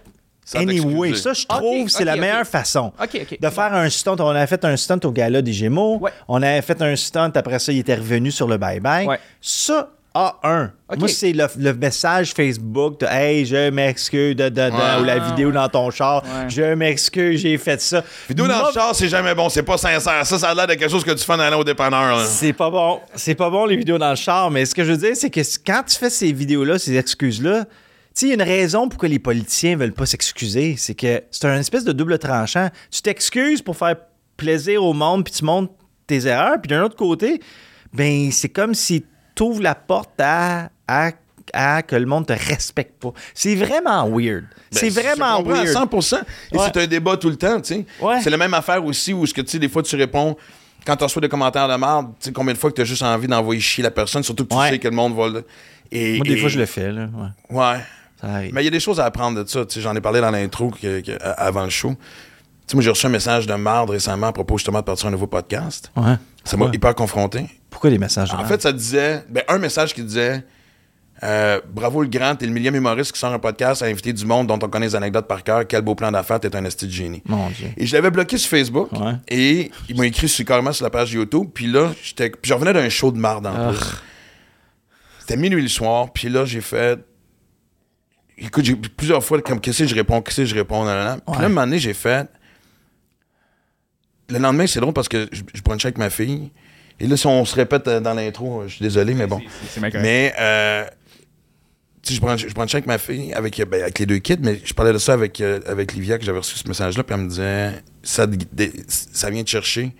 Sans anyway. Ça, je trouve, c'est la meilleure façon. De faire un stunt. On avait fait un stunt au gala des Gémeaux. Ouais. On avait fait un stunt, après ça, il était revenu sur le bye-bye. Ouais. Ça, A1. Ok. Moi, c'est le, le message Facebook de Hey, je m'excuse, de, de, de, Ouais. ou la vidéo dans ton char. Ouais. Je m'excuse, j'ai fait ça. Vidéo dans le char, c'est jamais bon. C'est pas sincère. Ça, ça a l'air de quelque chose que tu fais en allant au dépanneur. là. C'est pas bon. C'est pas bon, les vidéos dans le char. Mais ce que je veux dire, c'est que quand tu fais ces vidéos-là, ces excuses-là, tu sais, il y a une raison pourquoi les politiciens veulent pas s'excuser. C'est que c'est un espèce de double tranchant. Tu t'excuses pour faire plaisir au monde, puis tu montres tes erreurs. Puis d'un autre côté, ben c'est comme si tu ouvres la porte à, à, à que le monde te respecte pas. C'est vraiment weird. c'est Ben, vraiment je comprends à weird. 100%. Et Ouais. c'est un débat tout le temps, tu sais. Ouais. C'est la même affaire aussi où, ce que, tu sais, des fois, tu réponds, quand tu reçois des commentaires de merde, tu sais, combien de fois que tu as juste envie d'envoyer chier la personne, surtout que tu Ouais. sais que le monde va. le- Et, Moi, des et- fois, je le fais. Là. Ouais, Ouais. ça arrive. Mais il y a des choses à apprendre de ça. tu sais, J'en ai parlé dans l'intro que- que- à- avant le show. Tu sais, moi, j'ai reçu un message de marde récemment à propos justement de partir un nouveau podcast. Ouais. Ça m'a hyper confronté. Pourquoi des messages de En fait, ça disait. Ben, un message qui disait euh, Bravo le grand, t'es le millième humoriste qui sort un podcast à inviter du monde dont on connaît les anecdotes par cœur. Quel beau plan d'affaires, t'es un esti de génie. Mon Dieu. Et je l'avais bloqué sur Facebook. Ouais. Et il m'a écrit sur, carrément sur la page YouTube. Puis là, j'étais, puis je revenais d'un show de marde en Ah. plus. C'était minuit le soir. Puis là, j'ai fait. Écoute, j'ai plusieurs fois, comme, qu'est-ce que je réponds, qu'est-ce que je réponds, nan, nan. Puis là, un moment donné, j'ai fait. Le lendemain, c'est drôle parce que je, je brunchais avec ma fille. Et là, si on se répète euh, dans l'intro, je suis désolé, mais bon. Mais, euh, tu sais, je brunchais je brunchais avec ma fille, avec, euh, ben, avec les deux kids, mais je parlais de ça avec, euh, avec Livia, que j'avais reçu ce message-là, puis elle me disait, ça, vient te chercher.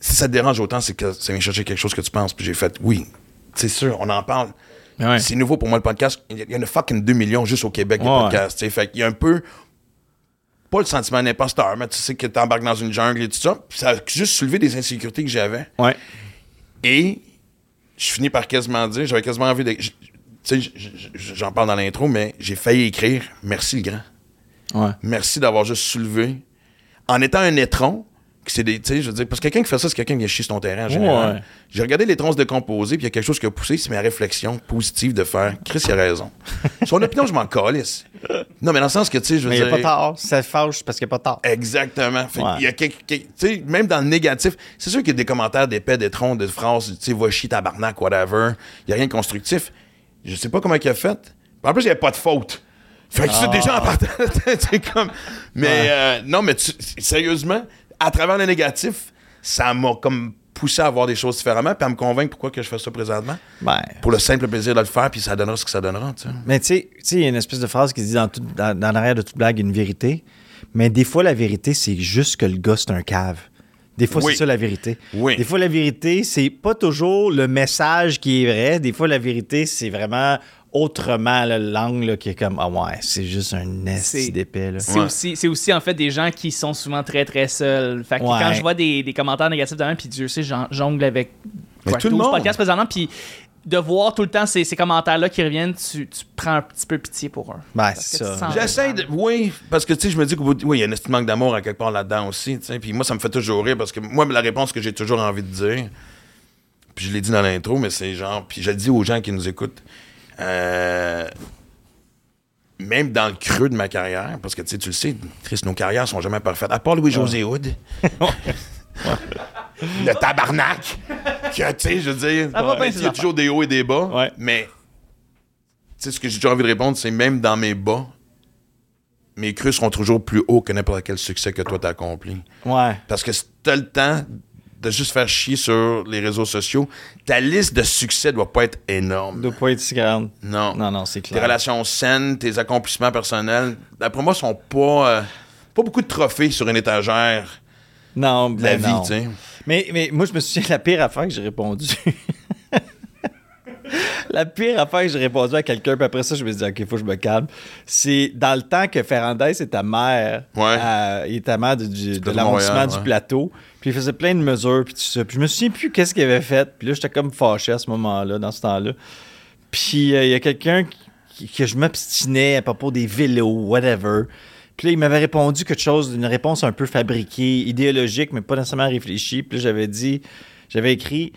Si ça te dérange autant, c'est que ça vient chercher quelque chose que tu penses. Puis j'ai fait, oui, c'est sûr, on en parle. Ouais. C'est nouveau pour moi le podcast. Il y en a fucking 2 millions juste au Québec Ouais. podcasts. Fait qu'il y a un peu. Pas le sentiment d'imposteur, mais tu sais que t'embarques dans une jungle et tout ça. Puis ça a juste soulevé des insécurités que j'avais. Ouais. Et je finis par quasiment dire, j'avais quasiment envie de. Tu sais, je- je- je- j'en parle dans l'intro, mais j'ai failli écrire Merci le grand. Ouais. Merci d'avoir juste soulevé. En étant un étron, c'est des. Tu sais, je veux dire, parce que quelqu'un qui fait ça, c'est quelqu'un qui vient chier sur ton terrain en général. Ouais. J'ai regardé les troncs se décomposer, puis il y a quelque chose qui a poussé, c'est ma réflexion positive de faire Chris, il a raison. Son opinion, je m'en calisse. Non, mais dans le sens que, tu sais, je veux Mais il n'y dire. a pas tard. Ça fâche parce qu'il n'y a pas tard. Exactement. Fait Ouais. Il y a quelque, quelque- tu sais, même dans le négatif, c'est sûr qu'il y a des commentaires d'épais, d'étrons, de phrases, tu sais, va chier tabarnak, whatever. Il n'y a rien de constructif. Je sais pas comment il a fait. En plus, il n'y avait pas de faute. Fait que c'est déjà en partant, c'est comme. Mais Ouais. euh, non, mais tu- sérieusement, à travers le négatif, ça m'a comme poussé à voir des choses différemment, puis à me convaincre pourquoi que je fais ça présentement. Ben, Pour le simple plaisir de le faire, puis ça donnera ce que ça donnera. Mais tu sais, tu sais, il y a une espèce de phrase qui dit dans, tout, dans, dans l'arrière de toute blague, une vérité. Mais des fois, la vérité, c'est juste que le gars, c'est un cave. Des fois, Oui. c'est ça la vérité. Oui. Des fois, la vérité, c'est pas toujours le message qui est vrai. Des fois, la vérité, c'est vraiment autrement là, l'angle là, qui est comme Ah ouais, c'est juste un esti C'est- d'épais. là. C'est Ouais. aussi, c'est aussi en fait des gens qui sont souvent très très seuls. Fait que Ouais. quand je vois des, des commentaires négatifs de puis Dieu sait, jongle avec quoi, tout le 12 monde. podcasts présentement, puis de voir tout le temps ces, ces commentaires-là qui reviennent, tu, tu prends un petit peu pitié pour eux. Ben, Parce c'est ça. J'essaie de. Oui, parce que tu sais, je me dis que oui, il y a un petit manque d'amour à quelque part là-dedans aussi. tu sais. Puis moi, ça me fait toujours rire parce que moi, la réponse que j'ai toujours envie de dire, puis je l'ai dit dans l'intro, mais c'est genre. Puis je le dis aux gens qui nous écoutent. Euh, même dans le creux de ma carrière, parce que tu sais, tu le sais, Chris, nos carrières sont jamais parfaites. À part Louis-José Hood. le tabarnak. que, tu sais, je veux dire, il y a toujours des hauts et des bas. Ouais. Mais tu sais, ce que j'ai toujours envie de répondre, c'est même dans mes bas, mes crus seront toujours plus hauts que n'importe quel succès que toi t'as accompli. Ouais. Parce que si t'as le temps de juste faire chier sur les réseaux sociaux, ta liste de succès doit pas être énorme. doit pas être si grande. Non. Non, non, c'est Tes clair. relations saines, tes accomplissements personnels, d'après moi, sont pas. euh, pas beaucoup de trophées sur une étagère Non, de la ben vie, tu sais. Mais, mais moi, je me souviens, la pire affaire que j'ai répondu. la pire affaire que j'ai répondu à quelqu'un, puis après ça, je me suis dit, OK, il faut que je me calme. C'est dans le temps que Ferrandez et ta mère, Ouais. euh, maire du- du- de Montréal, du plateau, puis il faisait plein de mesures, puis tout ça. Puis je me souviens plus qu'est-ce qu'il avait fait, puis là, j'étais comme fâché à ce moment-là, dans ce temps-là. Puis euh, il y a quelqu'un que je m'obstinais à propos des vélos, whatever. Puis là, il m'avait répondu quelque chose, une réponse un peu fabriquée, idéologique, mais pas nécessairement réfléchie. Puis là, j'avais dit, j'avais écrit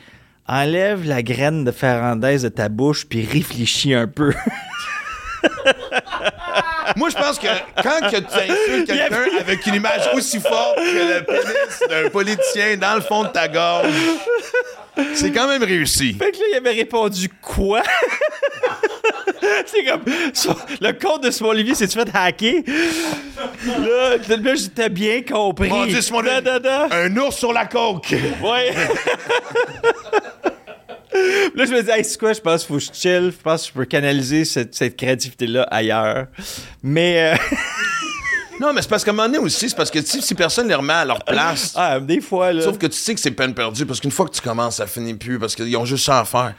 Enlève la graine de Ferrandez de ta bouche, puis réfléchis un peu. Moi, je pense que quand que tu insultes quelqu'un avec une image aussi forte que le pénis d'un politicien dans le fond de ta gorge, c'est quand même réussi. Fait que là, il avait répondu quoi? c'est comme. le compte de Simon Olivier s'est-tu fait hacker? Là, là j'étais bien compris. Mon Dieu, Simon da. Un ours sur la coke. Ouais. là, je me dis, hey, c'est quoi? Je pense qu'il faut que je chill. Je pense que je peux canaliser cette, cette créativité-là ailleurs. Mais. euh, Non, mais c'est parce qu'à un moment donné aussi, c'est parce que tu sais, si personne les remet à leur place. ah, des fois, là. Sauf que tu sais que c'est peine perdue parce qu'une fois que tu commences, ça finit plus parce qu'ils ont juste ça à faire.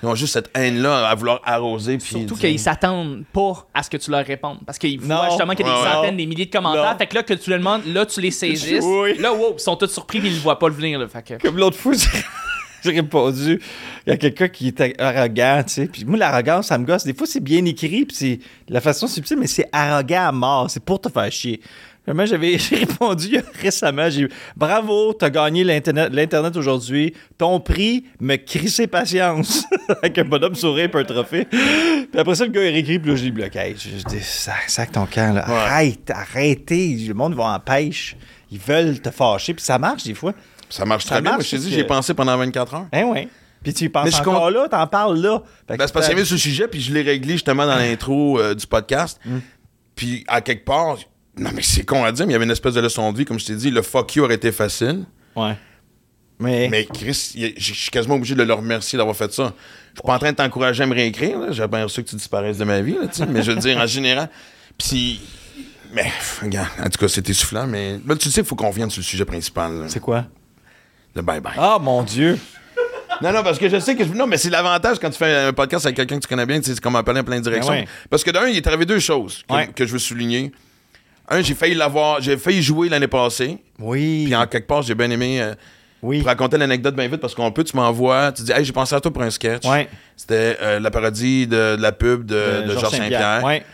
Ils ont juste cette haine-là à vouloir arroser. Puis Surtout qu'ils s'attendent pas à ce que tu leur répondes. Parce qu'ils voient justement qu'il y a des centaines, des milliers de commentaires. Non. Fait que là, que tu le demandes, là, tu les saisisses. Oui. Là, wow, ils sont tous surpris mais ils le voient pas le venir. Là, fait que... Comme l'autre j'ai- j'ai répondu, il y a quelqu'un qui était arrogant, tu sais. Puis moi, l'arrogance, ça me gosse. Des fois, c'est bien écrit, puis c'est la façon subtile, mais c'est arrogant à mort. C'est pour te faire chier. Moi, j'avais j'ai répondu récemment, j'ai Bravo, t'as gagné l'Internet l'Internet aujourd'hui. Ton prix, me crisser patience. Avec un bonhomme sourire et un trophée. Puis après ça, le gars, il réécrit, puis là, je l'ai bloqué. Je, dis, sac, sac ton camp, là. Ouais. Arrête, arrêtez. Le monde va en pêche. Ils veulent te fâcher, puis ça marche des fois. Ça marche très Ça bien. Moi, je t'ai dit, parce j'y ai que- pensé pendant 24 heures. Ben oui. Puis tu y penses Mais encore là, t'en parles là. Ben, c'est parce qu'il y avait ce sujet, puis je l'ai réglé justement dans l'intro euh, du podcast. Mm. Puis à quelque part, non mais c'est con à dire, mais il y avait une espèce de leçon de vie, comme je t'ai dit, le fuck you aurait été facile. Ouais. Mais, Mais Chris, je suis quasiment obligé de le remercier d'avoir fait ça. Je suis pas en train de t'encourager à me réécrire, là. j'ai bien reçu que tu disparaisses de ma vie, là, mais je veux dire, en général. Puis, mais, regarde, en tout cas, c'est essoufflant, mais ben, tu sais, il faut qu'on vienne sur le sujet principal, là. c'est quoi? Le bye-bye. Ah, mon Dieu. Non, non, parce que je sais que. je- Non, mais c'est l'avantage quand tu fais un podcast avec quelqu'un que tu connais bien, c'est comme appeler en plein. Ben ouais. Parce que d'un, il est arrivé deux choses que, Ouais. que je veux souligner. Un, j'ai failli l'avoir, j'ai failli jouer l'année passée. Oui. Puis en quelque part, j'ai bien aimé euh, Oui. pour raconter l'anecdote bien vite parce qu'on peut, tu m'envoies, tu dis, hey, j'ai pensé à toi pour un sketch. Ouais. C'était euh, la parodie de, de la pub de, de Georges Saint-Pierre. Ouais.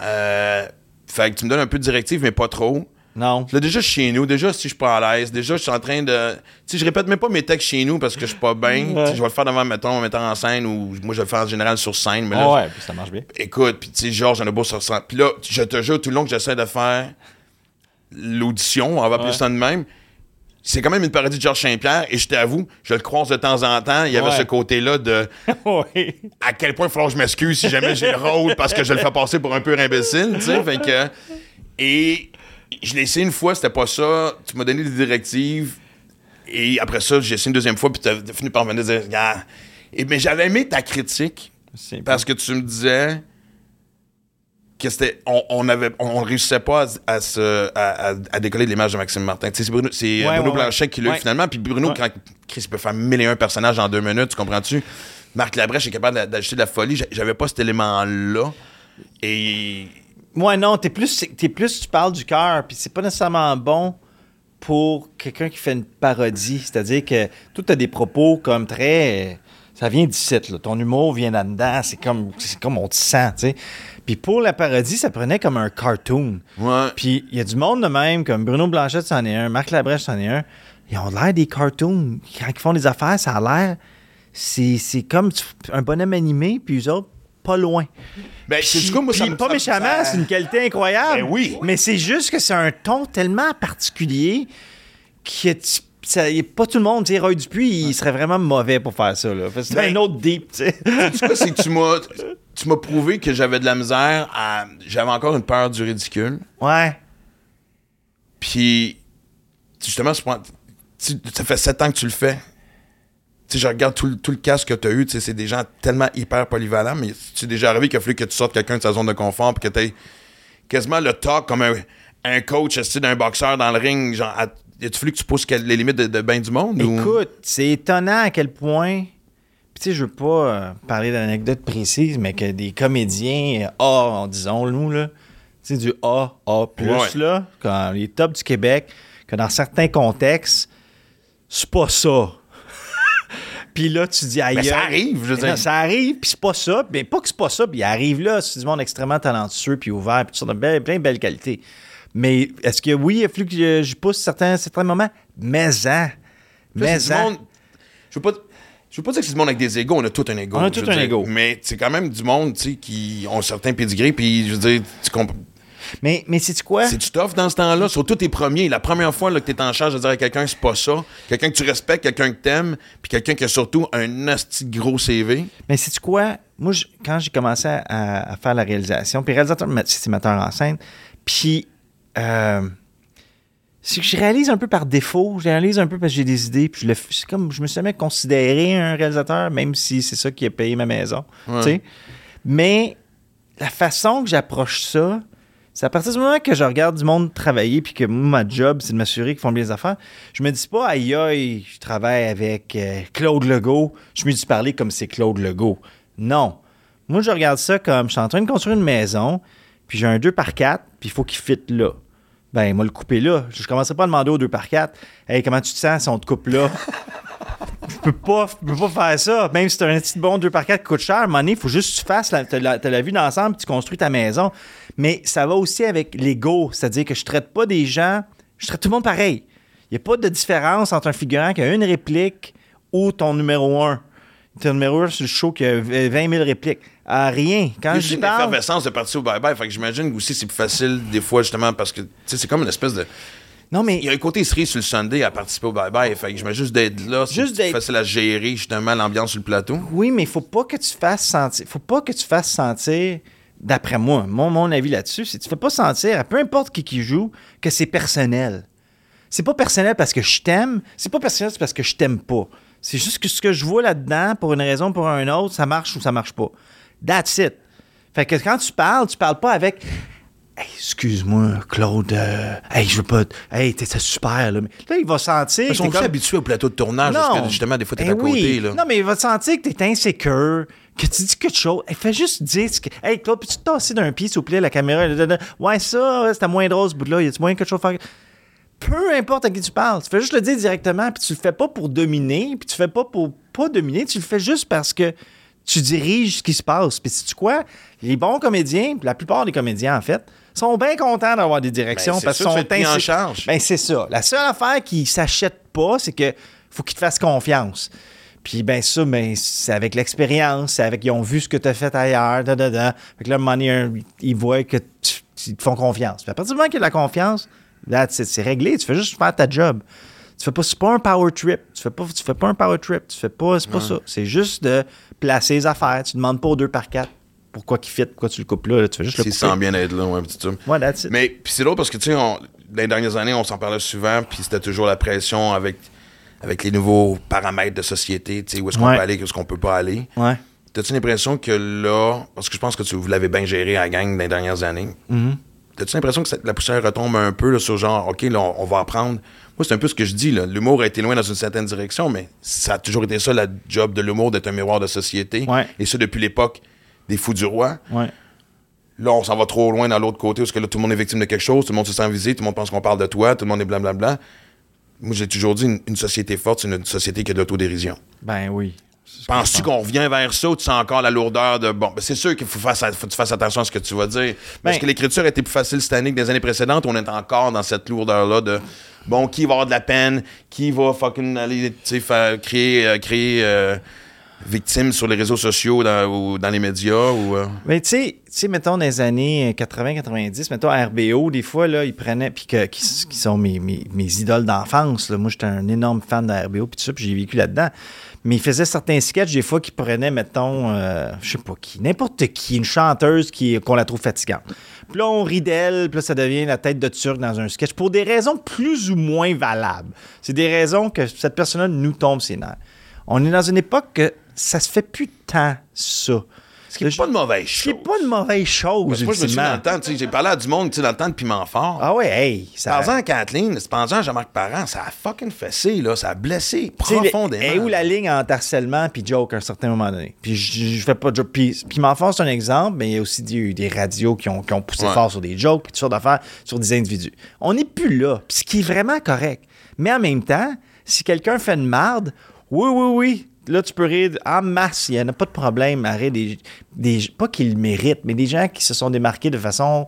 Euh, fait que tu me donnes un peu de directive, mais pas trop. Non. Là, déjà, je suis chez nous. Déjà, si je suis pas à l'aise, déjà, je suis en train de. Tu sais, je répète même pas mes textes chez nous parce que je suis pas bien. Ouais. Je vais le faire devant, mettons, un metteur en scène ou moi, je vais le faire en général sur scène. Mais là, Ah ouais, puis ça marche bien. écoute, puis tu sais, Georges, j'en ai beau sur scène. Puis là, je te jure, tout le long que j'essaie de faire l'audition, on va appeler Ouais. ça de même, c'est quand même une parodie de Georges Saint-Pierre. Et je t'avoue, je le croise de temps en temps. Il y avait Ouais. ce côté-là de à quel point il faut que je m'excuse si jamais j'ai le rôle parce que je le fais passer pour un peu imbécile, tu sais. Fait que. Et je l'ai essayé une fois, c'était pas ça. Tu m'as donné des directives. Et après ça, j'ai essayé une deuxième fois, puis t'as fini par venir dire. Et, mais j'avais aimé ta critique parce que tu me disais que c'était. On, on avait. On, on réussissait pas à, à se, à, décoller de l'image de Maxime Martin. C'est Bruno, Ouais, Bruno ouais, ouais. Blanchet qui l'a eu finalement. Puis Bruno, quand Chris peut faire mille et un personnages en deux minutes, tu comprends-tu? Marc Labrèche est capable d'a- d'ajouter de la folie. J'a- J'avais pas cet élément-là. Et. Moi, non, t'es plus, t'es plus, tu parles du cœur, puis c'est pas nécessairement bon pour quelqu'un qui fait une parodie. C'est-à-dire que tout a des propos comme très. Ça vient d'ici, là. Ton humour vient là-dedans. C'est comme, c'est comme on te sent, tu sais. Puis pour la parodie, ça prenait comme un cartoon. Ouais. Puis il y a du monde de même, comme Bruno Blanchet, c'en est un, Marc Labrèche, c'en est un. Ils ont l'air des cartoons. Quand ils font des affaires, ça a l'air. C'est, c'est comme un bonhomme animé, puis eux autres, pas loin. Ben, Puis, c'est du coup, moi, ça puis me- pas ça- méchamment, ça- c'est une qualité incroyable. Ben oui. Mais c'est juste que c'est un ton tellement particulier que tu- ça, y a pas tout le monde dire Roy Dupuis, il serait vraiment mauvais pour faire ça. Là. Que Ben- un autre deep, tu sais. Tu c'est que tu m'as. Tu m'as prouvé que j'avais de la misère à. J'avais encore une peur du ridicule. ouais. Puis, justement, tu- ça fait sept ans que tu le fais. Tu sais, je regarde tout, le- tout le casque que tu as eu, tu sais, c'est des gens tellement hyper polyvalents, mais c'est déjà arrivé qu'il a fallu que tu sortes quelqu'un de sa zone de confort puis que tu quasiment le talk comme un, un coach d'un boxeur dans le ring. Genre, à- a fallu que tu pousses les limites de, de bien du monde? ou- Écoute, c'est étonnant à quel point. Puis, tu sais, je veux pas euh, parler d'anecdotes précises, mais que des comédiens euh, A, disons-nous, là, tu sais, du A, A, Ouais. là, quand les tops du Québec, que dans certains contextes, c'est pas ça. Puis là, tu dis aïe. Ça arrive, je veux dire. non, ça arrive, puis c'est pas ça. Mais pas que c'est pas ça, puis il arrive là, c'est du monde extrêmement talentueux, puis ouvert, puis tout ça, de belles- plein de belles qualités. Mais est-ce que oui, il a fallu que je, je pousse certains, certains moments? Mais en. Là, Mais en. monde- Je veux pas. Je veux pas dire que c'est du monde avec des égos, on a tout un ego. On a tout un ego. Mais c'est quand même du monde, tu sais, qui ont certains pédigrés, puis je veux dire, tu comp- Mais, mais c'est quoi? c'est du tough dans ce temps-là. Surtout tes premiers. La première fois là, que tu es en charge de dire à quelqu'un, c'est pas ça. Quelqu'un que tu respectes, quelqu'un que t'aimes, puis quelqu'un qui a surtout un asti gros CV. Mais c'est quoi? Moi, je- quand j'ai commencé à, à faire la réalisation, puis réalisateur, c'est metteur en scène, puis euh, c'est que je réalise un peu par défaut, je réalise un peu parce que j'ai des idées, puis je le c'est comme je me suis jamais considéré un réalisateur, même si c'est ça qui a payé ma maison, Ouais. Mais la façon que j'approche ça, c'est à partir du moment que je regarde du monde travailler, puis que moi, ma job, c'est de m'assurer qu'ils font bien les affaires, je me dis pas, aïe aïe, je travaille avec euh, Claude Legault, je me dis parler comme c'est Claude Legault. Non. Moi, je regarde ça comme je suis en train de construire une maison, puis j'ai un 2 par 4 puis il faut qu'il fitte là. Ben, moi, le couper là. Je ne commencerai pas à demander au 2 par 4 Hey, comment tu te sens si on te coupe là? Je peux pas, je peux pas faire ça. Même si tu as un petit bon 2 par 4 qui coûte cher, à un moment il faut juste que tu fasses la, t'as la, t'as la vue d'ensemble, tu construis ta maison. Mais ça va aussi avec l'ego, c'est-à-dire que je traite pas des gens, je traite tout le monde pareil. Il n'y a pas de différence entre un figurant qui a une réplique ou ton numéro 1. Ton numéro 1 sur le show qui a 20 000 répliques. Ah, rien. Quand je une parle. effervescence de partir au bye-bye. Fait que j'imagine aussi c'est plus facile des fois, justement, parce que, c'est comme une espèce de. Non, mais Il y a un côté cerise sur le Sunday à participer au bye-bye. Fait que j'imagine juste d'être là, c'est facile à gérer, justement, l'ambiance sur le plateau. Oui, mais il faut pas que tu fasses sentir. faut pas que tu fasses sentir, d'après moi, mon, mon avis là-dessus, c'est que tu fais pas sentir, à peu importe qui qui joue, que c'est personnel. C'est pas personnel parce que je t'aime, c'est pas personnel parce que je t'aime pas. C'est juste que ce que je vois là-dedans, pour une raison ou pour une autre, ça marche ou ça marche pas. That's it. Fait que quand tu parles, tu parles pas avec. Hey, excuse-moi, Claude. euh, hey, je veux pas. Hey, t'es c'est super, là. Mais là, il va sentir. Ils sont comme- habitués au plateau de tournage parce que, justement, des fois, t'es Ben à côté. Là. Non, mais il va sentir que t'es insécure, que tu dis quelque chose. Hey, fais juste dire ce que. Hey, Claude, peux-tu tasser d'un pied, s'il vous plaît, la caméra? Ouais, ça, c'était moins drôle ce bout-là. Y a-tu moyen quelque chose à faire? Peu importe à qui tu parles, tu fais juste le dire directement, puis tu le fais pas pour dominer, puis tu le fais pas pour pas dominer, tu le fais juste parce que tu diriges ce qui se passe. Puis sais-tu quoi? Les bons comédiens, puis la plupart des comédiens, en fait, sont bien contents d'avoir des directions Ben, parce qu'ils tu sont pris en charge. Ben, c'est ça. La seule affaire qui s'achète pas, c'est que faut qu'ils te fassent confiance. Puis ben ça, ben, c'est avec l'expérience, c'est avec ils ont vu ce que tu as fait ailleurs, da, da, da. Fait que là, à un moment donné, ils voient que tu, ils te font confiance. Puis à partir du moment qu'il y a de la confiance, là, c'est réglé. Tu fais juste faire ta job. Tu fais pas, c'est pas un power trip. Tu fais pas, tu fais pas un power trip. Tu fais pas, c'est pas ça. C'est juste de placer les affaires. Tu demandes pas aux deux par quatre pourquoi qu'il fit, pourquoi tu le coupes là. là. Tu fais juste le couper. sentent bien être là, ouais, petit homme. Ouais, that's it. Mais puis c'est drôle parce que, tu sais, dans les dernières années, on s'en parlait souvent, puis c'était toujours la pression avec, avec les nouveaux paramètres de société, tu sais, où est-ce qu'on Ouais. peut aller, où est-ce qu'on peut pas aller. Ouais. T'as-tu l'impression que là, parce que je pense que tu, vous l'avez bien géré à la gang dans les dernières années, Mhm. t'as-tu l'impression que la poussière retombe un peu là, sur genre, OK, là, on, on va apprendre? Moi, c'est un peu ce que je dis. L'humour a été loin dans une certaine direction, mais ça a toujours été ça, la job de l'humour, d'être un miroir de société. Ouais. Et ça depuis l'époque des Fous du Roi. Ouais. Là, on s'en va trop loin dans l'autre côté, parce que là, tout le monde est victime de quelque chose, tout le monde se sent visé, tout le monde pense qu'on parle de toi, tout le monde est blablabla. Moi, j'ai toujours dit, une, une société forte, c'est une société qui a de l'autodérision. Ben oui. Penses-tu qu'on revient vers ça ou tu sens encore la lourdeur de. Bon, ben c'est sûr qu'il faut, faire- faut que tu fasses attention à ce que tu vas dire. Parce Ben- que l'écriture a été plus facile cette année que des années précédentes. On est encore dans cette lourdeur-là de. Bon, qui va avoir de la peine? Qui va fucking aller, créer. euh, créer euh, victime sur les réseaux sociaux ou dans les médias? Ou, euh? Mais tu sais, mettons, dans les années 80-90, mettons, à RBO, des fois, là, ils prenaient, puis qui, sont mes, mes, idoles d'enfance. Moi, j'étais un énorme fan de RBO, puis tout ça, puis j'ai vécu là-dedans. Mais ils faisaient certains sketchs, des fois, qui prenaient, mettons, euh, je sais pas qui, n'importe qui, une chanteuse qui, qu'on la trouve fatigante. Puis là, on rit d'elle, puis là, ça devient la tête de Turc dans un sketch, pour des raisons plus ou moins valables. C'est des raisons que cette personne-là nous tombe ses nerfs. On est dans une époque que ça se fait plus tant, ça. Ce qui n'est pas de mauvaise Ce qui chose. n'est pas une mauvaise chose, moi, je me ultimement. dans le temps, tu sais, j'ai parlé à du monde, tu sais, dans le temps de Piment Fort. Ah ouais, hey, ça... Par exemple, Kathleen, pensant à Jean-Marc Parent, ça a fucking fessé, là, ça a blessé profondément. est où la ligne entre harcèlement puis joke à un certain moment donné? Puis je, fais pas de joke. Puis, M'enfant, c'est un exemple, mais il y a aussi des, des radios qui ont, qui ont poussé Ouais. fort sur des jokes puis toutes sortes d'affaires sur des individus. On n'est plus là, puis ce qui est vraiment correct. Mais en même temps, si quelqu'un fait une marde, oui, oui, oui, là, tu peux rire en masse, il n'y en a pas de problème à rire des, des... Pas qu'ils le méritent, mais des gens qui se sont démarqués de façon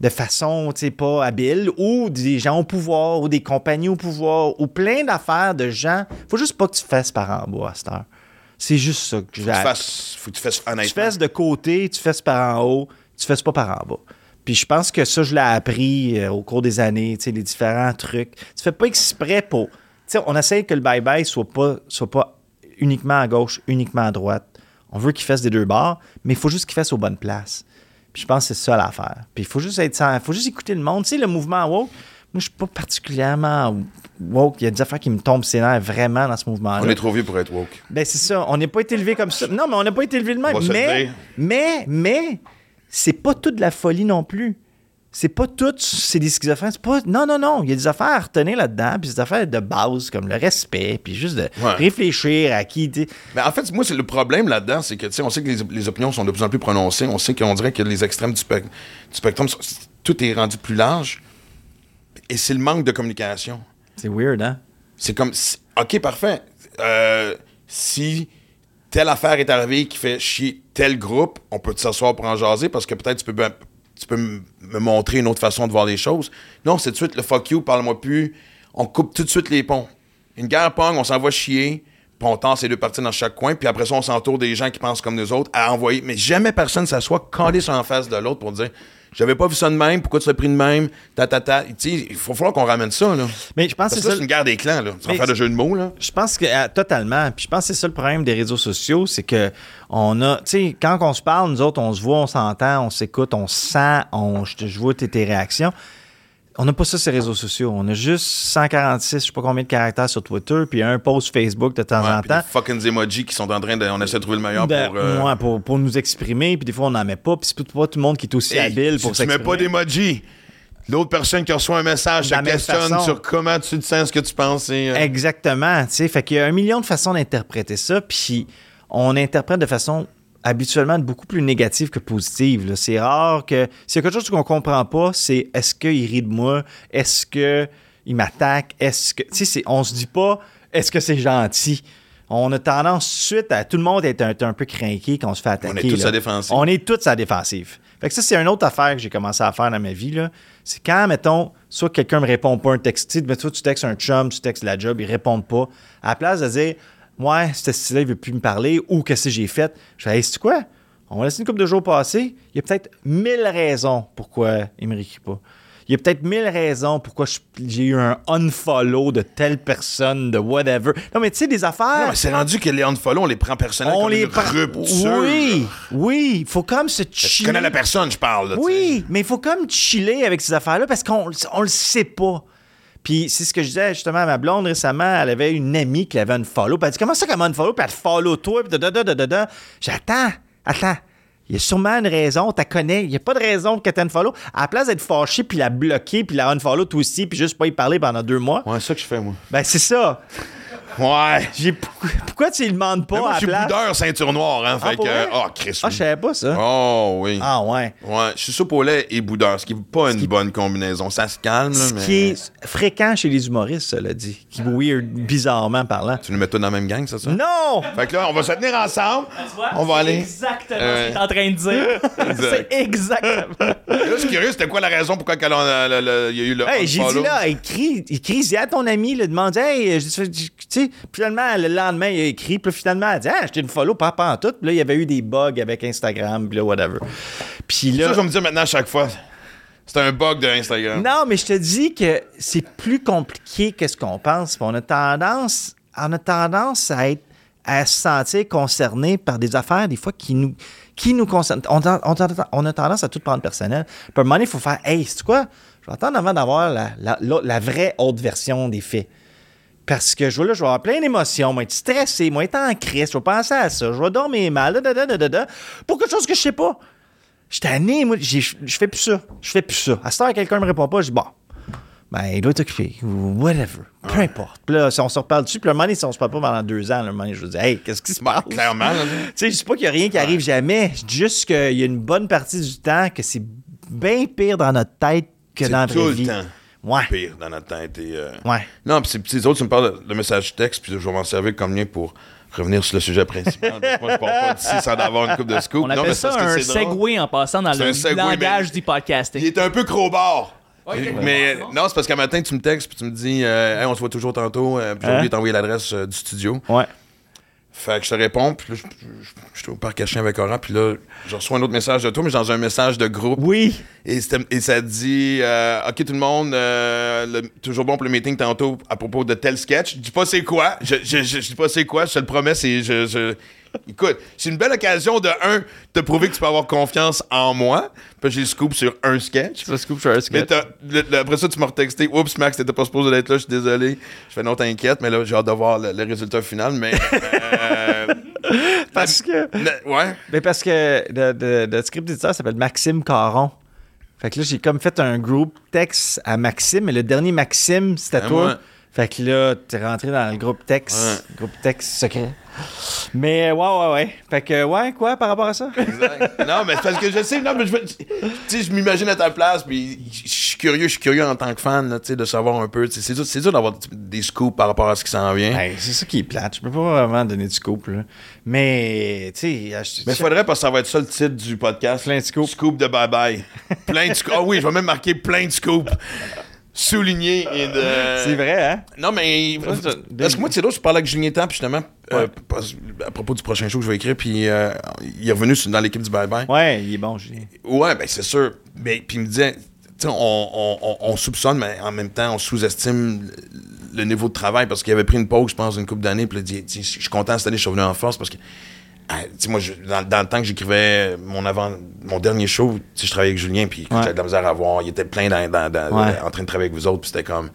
de façon, tu sais, pas habile, ou des gens au pouvoir, ou des compagnies au pouvoir, ou plein d'affaires de gens. Faut juste pas que tu fasses par en bas à cette heure. C'est juste ça que je Faut tu faut que tu fasses Tu honnêtement. fasses de côté, tu fasses par en haut, tu fasses pas par en bas. Puis je pense que ça, je l'ai appris euh, au cours des années, tu sais, les différents trucs. Tu fais pas exprès pour... Tu sais, on essaye que le bye-bye soit pas, soit pas uniquement à gauche, uniquement à droite. On veut qu'il fasse des deux bords, mais il faut juste qu'il fasse aux bonnes places. Puis je pense que c'est ça l'affaire. Puis il faut juste être sans- faut juste écouter le monde. Tu sais, le mouvement woke, moi, je suis pas particulièrement woke. Il y a des affaires qui me tombent ses nerfs vraiment dans ce mouvement-là. On est trop vieux pour être woke. Ben, c'est ça. On n'est pas été élevé comme ça. Non, mais on n'a pas été élevé de même. Mais, dire. mais, mais, c'est pas toute de la folie non plus. C'est pas tout, c'est des schizophrènes. C'est pas. Non, non, non. Il y a des affaires à retenir là-dedans, puis des affaires de base, comme le respect, puis juste de Ouais. réfléchir à qui. Mais en fait, moi, c'est le problème là-dedans, c'est que, tu sais, on sait que les, les opinions sont de plus en plus prononcées. On sait qu'on dirait que les extrêmes du, spec- du spectrum, sont- tout est rendu plus large. Et c'est le manque de communication. C'est weird, hein? C'est comme, OK, parfait. Euh, si telle affaire est arrivée qui fait chier tel groupe, on peut s'asseoir pour en jaser parce que peut-être tu peux, tu peux me montrer une autre façon de voir les choses. Non, c'est tout de suite le fuck you, parle-moi plus. On coupe tout de suite les ponts. Une guerre pogne, on s'envoie chier, puis on tasse les deux parties dans chaque coin, puis après ça, on s'entoure des gens qui pensent comme nous autres à envoyer. Mais jamais personne s'assoit collé sur en face de l'autre pour dire J'avais pas vu ça de même, pourquoi tu l'as pris de même, ta ta ta. Il faut falloir qu'on ramène ça, là. Mais je pense Parce que c'est ça, c'est une guerre des clans, là. Sans faire de jeu de mots, là. Je pense que euh, totalement. Puis je pense que c'est ça le problème des réseaux sociaux, c'est que on a, tu sais, quand on se parle, nous autres, on se voit, on s'entend, on s'écoute, on se sent, on, je, vois tes, tes réactions. On n'a pas ça sur les réseaux sociaux. On a juste 146, je sais pas combien de caractères sur Twitter, puis un post Facebook de temps Ouais, en puis temps. des fucking emojis qui sont en train de. On essaie de trouver le meilleur Ben, pour. euh, ouais, pour, pour nous exprimer, puis des fois on n'en met pas, puis c'est pas tout le monde qui est aussi hey, habile si pour tu mets s'exprimer. pas d'emoji, l'autre personne qui reçoit un message te questionne façon. sur comment tu te sens, ce que tu penses. et, euh, Exactement, tu sais, fait qu'il y a un million de façons d'interpréter ça, puis on interprète de façon habituellement beaucoup plus négative que positive. C'est rare que s'il y a quelque chose qu'on comprend pas, c'est est-ce qu'il rit de moi, est-ce que il m'attaque, est-ce que, tu sais, on se dit pas est-ce que c'est gentil. On a tendance suite à tout le monde être un, un peu craqué quand on se fait attaquer. est tous là. à défensive. On est tous à défensive. Fait que ça, c'est une autre affaire que j'ai commencé à faire dans ma vie. là. C'est quand, mettons, soit quelqu'un me répond pas un texte, mais toi, tu textes un chum, tu textes la job, ils répondent pas. À la place de dire, ouais, ce style-là, il veut plus me parler, ou qu'est-ce que j'ai fait, je fais, hey, c'est quoi? On va laisser une couple de jours passer. Il y a peut-être mille raisons pourquoi il me réécrit pas. Il y a peut-être mille raisons pourquoi je- j'ai eu un unfollow de telle personne, de whatever. Non, mais tu sais, des affaires. Non, mais c'est rendu que les unfollow, on les prend personnellement on comme les une par-. Oui, oui, il faut comme se Je chiller. connais la personne, je parle. là. Oui, mais il faut comme chiller avec ces affaires-là parce qu'on on le sait pas. Puis c'est ce que je disais justement à ma blonde récemment. Elle avait une amie qui avait une follow. Puis elle dit Comment ça qu'elle m'a une follow? Puis elle te follow toi. Puis da da da da da. J'attends, attends. Il y a sûrement une raison, tu connais. Il n'y a pas de raison t'ait une follow. À la place d'être fâché, puis la bloquer, puis la unfollow toi aussi, puis juste pas y parler pendant deux mois. Ouais, c'est ça que je fais, moi. Ben c'est ça. Ouais. J'ai- Pourquoi, tu lui demandes pas Mais moi, à je suis boudeur ceinture noire, hein. Ah, fait que. Oh, Chris. Ah, je savais pas ça. Oh, oui. Ah ouais. Ouais, je suis soupe au lait et boudeur, ce qui n'est pas une bonne combinaison. Ça se calme, là, Ce mais. qui est fréquent chez les humoristes, cela dit. Qui est weird, bizarrement parlant. Tu nous mets tous dans la même gang, c'est ça? Non! Fait que là, on va se tenir ensemble. On va aller. Exactement Euh, ce qu'il est en train de dire. c'est exactement. Là, c'est curieux, c'était quoi la raison pourquoi qu'elle a- le- le- il y a eu le. Hey, j'ai dit là, écris, écris à ton ami, là, demande, hey, je- je- tu sais, sais. Puis Finalement, le lendemain, il a écrit. Puis finalement, elle dit Ah, j'étais une follow, pas en tout. Puis là, il y avait eu des bugs avec Instagram. Puis là, whatever. Puis Ça, là. je vais me dire maintenant à chaque fois. C'est un bug de Instagram. Non, mais je te dis que c'est plus compliqué que ce qu'on pense. Puis On a tendance, on a tendance à être à se sentir concerné par des affaires des fois qui nous qui nous concernent. On, a- on a- on a tendance à tout prendre personnel. Puis à un moment donné, il faut faire Hey, c'est quoi? Je vais attendre avant d'avoir la, la, la- la vraie haute version des faits. Parce que je vais là, je vais avoir plein d'émotions, moi être stressé, moi être en crise, je vais penser à ça, je vais dormir mal, da, da, da, da, da, da, pour quelque chose que je sais pas. Je tanné, moi, je fais plus ça. Je fais plus ça. À cette heure, quelqu'un me répond pas, je dis bon, ben, il doit être occupé, whatever, peu importe. Puis là, si on se reparle dessus, puis le moment donné, si on se parle pas pendant deux ans, un moment donné, je dire, hey, qu'est-ce qui se passe? Clairement. Tu sais, je dis pas qu'il y a rien qui arrive jamais. Je dis juste qu'il y a une bonne partie du temps que c'est bien pire dans notre tête que dans la tout vraie le vie. temps. Ouais. Pire dans notre tête. Et, euh, Ouais. Non, puis les autres, tu me parles de, de message texte, puis je vais m'en servir comme lien pour revenir sur le sujet principal. Moi, je pars pas d'ici sans avoir une coupe de scoop. On non, appelle mais ça un segway en passant dans le segway, langage du podcasting. Il est un peu crowbar. Ouais, mais non, c'est parce qu'un matin, tu me textes puis tu me dis euh, Hey, on se voit toujours tantôt. euh, puis j'ai Hein? oublié de t'envoyer l'adresse euh, du studio. Ouais. Fait que je te réponds, puis là, je- je- je suis au parc à chien avec Oran, puis là, je reçois un autre message de toi, mais dans un message de groupe. Oui. Et, et ça dit euh, Ok, tout le monde, euh, le- toujours bon pour le meeting tantôt à propos de tel sketch. Je dis pas c'est quoi. Je, je, je, je dis pas c'est quoi, je te le promets. C'est, je, je- Écoute, c'est une belle occasion de, un, te prouver que tu peux avoir confiance en moi. Puis j'ai le scoop sur un sketch. Ça scoop sur un Mais sketch. le- le- après ça, tu m'as retexté. Oups, Max, t'étais pas supposé d'être là, je suis désolé. Je fais non, t'inquiète, mais là, j'ai hâte de voir le, le résultat final. Mais. euh, Parce que. le- ouais. Ben parce que le, script éditeur s'appelle Maxime Caron. Fait que là, j'ai comme fait un groupe texte à Maxime, mais le dernier Maxime, c'était À toi. moi. Fait que là, t'es rentré dans le groupe texte, Ouais. groupe texte secret. Mais ouais, ouais, ouais. Fait que, ouais, quoi par rapport à ça? Exact. non, mais c'est parce que je sais, non, mais je sais, je m'imagine à ta place, puis je suis curieux, je suis curieux en tant que fan, là, tu sais, de savoir un peu. C'est dur, d'avoir des scoops par rapport à ce qui s'en vient. Ben, c'est ça qui est plate. Je peux pas vraiment donner du scoop, là. Mais, tu sais, ach- Mais il faudrait parce que ça va être ça le titre du podcast. Plein de scoops. Scoop de bye bye. plein de scoops. Ah oui, je vais même marquer plein de scoops. Souligné et de. c'est vrai, hein? Non, mais. Parce que moi, c'est là, je parlais avec Julien Temple, justement, euh, Ouais. à propos du prochain show que je vais écrire, puis euh, il est revenu dans l'équipe du Bye Bye. Ouais, il est bon, Julien. Ouais, ben c'est sûr. Mais, puis il me disait, tu sais, on, on- on- on soupçonne, mais en même temps, on sous-estime le, niveau de travail parce qu'il avait pris une pause, je pense, une couple d'années. Puis il a dit, je suis content cette année, je suis revenu en force parce que, ah, moi, je- dans, dans le temps que j'écrivais mon avant, mon dernier show, je travaillais avec Julien, puis Ouais. j'avais de la misère à voir. Il était plein dans- dans- dans- Ouais. en train de travailler avec vous autres, puis c'était comme.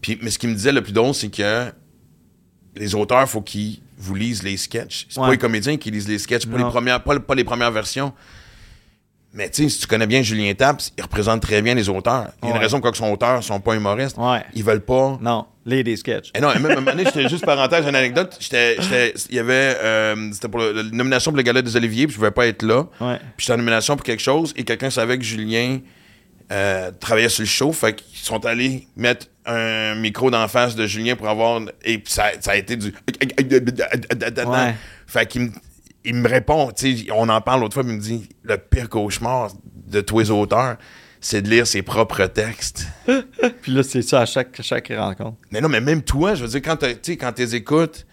Puis, mais ce qu'il me disait le plus drôle, c'est que les auteurs, faut qu'ils vous lisent les sketchs. C'est pas les comédiens qui lisent les sketchs, pas les, premières, pas, pas les premières versions. Mais tu sais, si tu connais bien Julien Taps, il représente très bien les auteurs. Il y a une Ouais. raison pourquoi ils sont auteurs, ils sont pas humoristes. Ouais. Ils veulent pas. Non, les des sketchs. Et non, et même à un moment donné, j'étais juste parenthèse, une anecdote. Il y avait, euh, c'était pour la nomination pour le gala des Oliviers, puis je pouvais pas être là. Ouais. Puis j'étais en nomination pour quelque chose, et quelqu'un savait que Julien euh, travaillait sur le show, fait qu'ils sont allés mettre un micro d'en face de Julien pour avoir. Et puis ça, ça a été du. Ouais. Fait qu'il me, il me répond, tu sais, on en parle l'autre fois, il me dit le pire cauchemar de tous les auteurs, c'est de lire ses propres textes. Puis là, c'est ça à chaque, chaque rencontre. Mais non, mais même toi, je veux dire, quand tu quand tu les écoutes,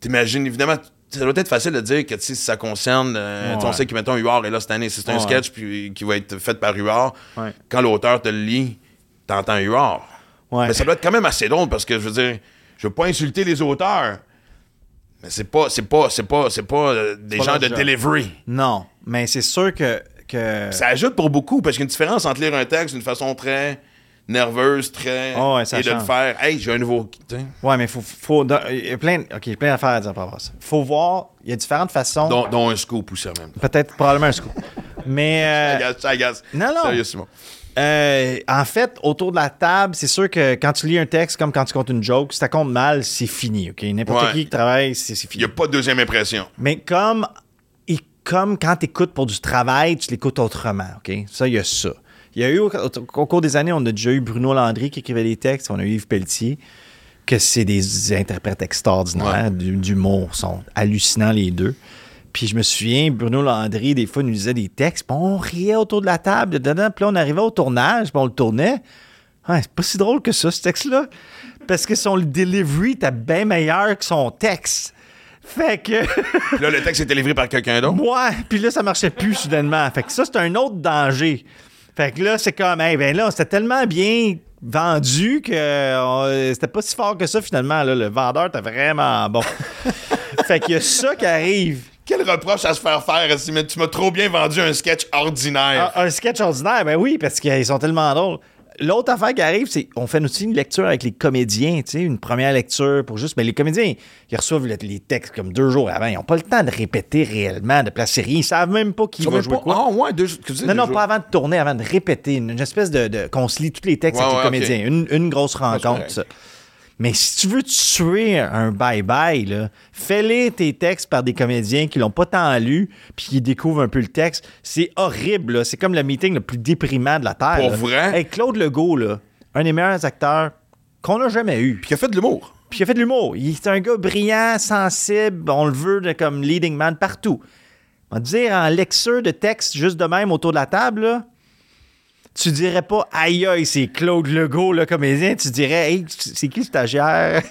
t'imagines, évidemment, ça doit être facile de dire que si ça concerne, euh, tu sais, on Ouais. sait que mettons Huard est là cette année, c'est un Ouais. sketch puis, qui va être fait par Huard, Ouais. quand l'auteur te le lit, t'entends Huard. Ouais. Mais ça doit être quand même assez drôle parce que je veux dire, je veux pas insulter les auteurs. Mais c'est pas, c'est pas, c'est pas, c'est pas euh, des gens de job. delivery. Non, mais c'est sûr que. que... Ça ajoute pour beaucoup parce qu'il y a une différence entre lire un texte d'une façon très nerveuse, très. Oh ouais, ça et de le faire. Hey, j'ai un nouveau. Ouais, mais faut. faut dans- il y a plein, OK, il y a plein d'affaires à dire par rapport à ça. Faut voir, il y a différentes façons. Dont, dont un scoop aussi même. Peut-être, probablement un scoop. Mais. euh, Agace, agace. non, non. Sérieux, Simon. Euh, en fait, autour de la table, c'est sûr que quand tu lis un texte comme quand tu comptes une joke, si ça compte mal, c'est fini, OK? N'importe Ouais. qui qui travaille, c'est c'est Il fini. n'y a pas de deuxième impression. Mais comme, et comme quand tu écoutes pour du travail, tu l'écoutes autrement, OK? Ça, il y a ça. Il y a eu, au, au cours des années, on a déjà eu Bruno Landry qui écrivait des textes, on a eu Yves Pelletier, que c'est des interprètes extraordinaires, Ouais. du- sont hallucinants les deux. Puis je me souviens, Bruno Landry, des fois, nous lisait des textes, puis on riait autour de la table, dedans, puis là, on arrivait au tournage, puis on le tournait. Ouais, c'est pas si drôle que ça, ce texte-là. Parce que son delivery était bien meilleur que son texte. Fait que. Puis là, le texte était livré par quelqu'un d'autre? Ouais, puis là, ça marchait plus soudainement. Fait que ça, c'est un autre danger. Fait que là, c'est comme, hey, ben là, c'était tellement bien vendu que euh, c'était pas si fort que ça finalement. Là. Le vendeur était vraiment bon. fait qu'il y a ça qui arrive. Quel reproche à se faire faire si mais tu m'as trop bien vendu un sketch ordinaire? Un, un sketch ordinaire, ben oui, parce qu'ils sont tellement drôles. L'autre affaire qui arrive, c'est on fait aussi une lecture avec les comédiens, tu sais, une première lecture pour juste. Mais les comédiens, ils reçoivent le- les textes comme deux jours avant. Ils n'ont pas le temps de répéter réellement, de placer rien. Ils savent même pas qui va jouer pas- quoi. Ah, ouais, deux, que tu dis, Non, non, pas avant de tourner, avant de répéter. Une, une espèce de, de- qu'on se lit tous les textes Ouais, avec ouais, les comédiens. Une, une grosse rencontre, correct. ça. Mais si tu veux tuer un bye-bye, là, fais lire tes textes par des comédiens qui l'ont pas tant lu, puis qui découvrent un peu le texte. C'est horrible, là. C'est comme le meeting le plus déprimant de la Terre. Pour là. vrai? Hey, Claude Legault, là, un des meilleurs acteurs qu'on n'a jamais eu. Puis il a fait de l'humour. Puis il a fait de l'humour. Il est un gars brillant, sensible, on le veut de- comme leading man partout. On va dire, en lecture de texte, juste de même autour de la table, là, tu dirais pas aïe aïe, c'est Claude Legault, le comédien. Tu dirais, hey, c'est qui le stagiaire?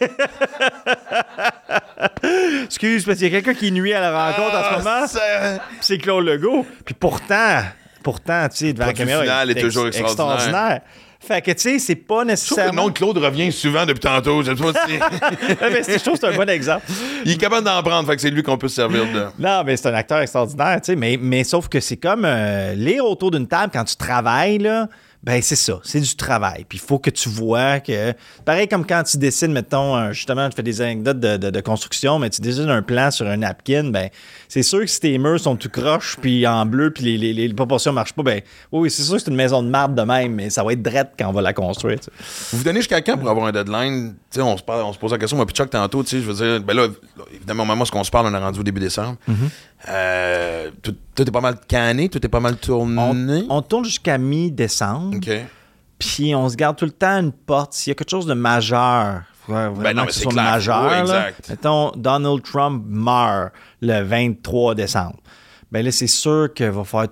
Excuse, parce qu'il y a quelqu'un qui nuit à la rencontre en ce moment. Ah, ça- C'est Claude Legault. Puis pourtant, pourtant, tu sais, devant la caméra, final il est toujours extraordinaire. Fait que, tu sais, c'est pas Je trouve que le nécessairement. nom de Claude revient souvent depuis tantôt. Je sais pas si- Ouais, mais c'est- je trouve que c'est un bon exemple. il est capable d'en prendre, fait que c'est lui qu'on peut se servir de. Non, mais c'est un acteur extraordinaire, tu sais, mais, mais sauf que c'est comme euh, lire autour d'une table quand tu travailles, là, ben c'est ça, c'est du travail. Puis il faut que tu vois que... Pareil comme quand tu dessines, mettons, justement, tu fais des anecdotes de, de- de construction, mais tu dessines un plan sur un napkin, ben c'est sûr que si tes murs sont tout croches, puis en bleu, puis les, les, les proportions marchent pas, ben oui, c'est sûr que c'est une maison de marbre de même, mais ça va être drette quand on va la construire. Vous vous donnez jusqu'à quand pour avoir un deadline? Tu sais, on se, parle, on se pose la question, moi, puis Chuck, tantôt, tu sais, je veux dire, ben là, évidemment, au moment où on se parle, on est rendu au début décembre. Euh, tout, tout est pas mal canné, tout est pas mal tourné. On, on tourne jusqu'à mi-décembre. OK. Puis on se garde tout le temps une porte. S'il y a quelque chose de majeur, faut vraiment Ben non, mais que ce c'est majeur. Exact. Mettons, Donald Trump meurt le 23 décembre. Ben là, c'est sûr qu'il va falloir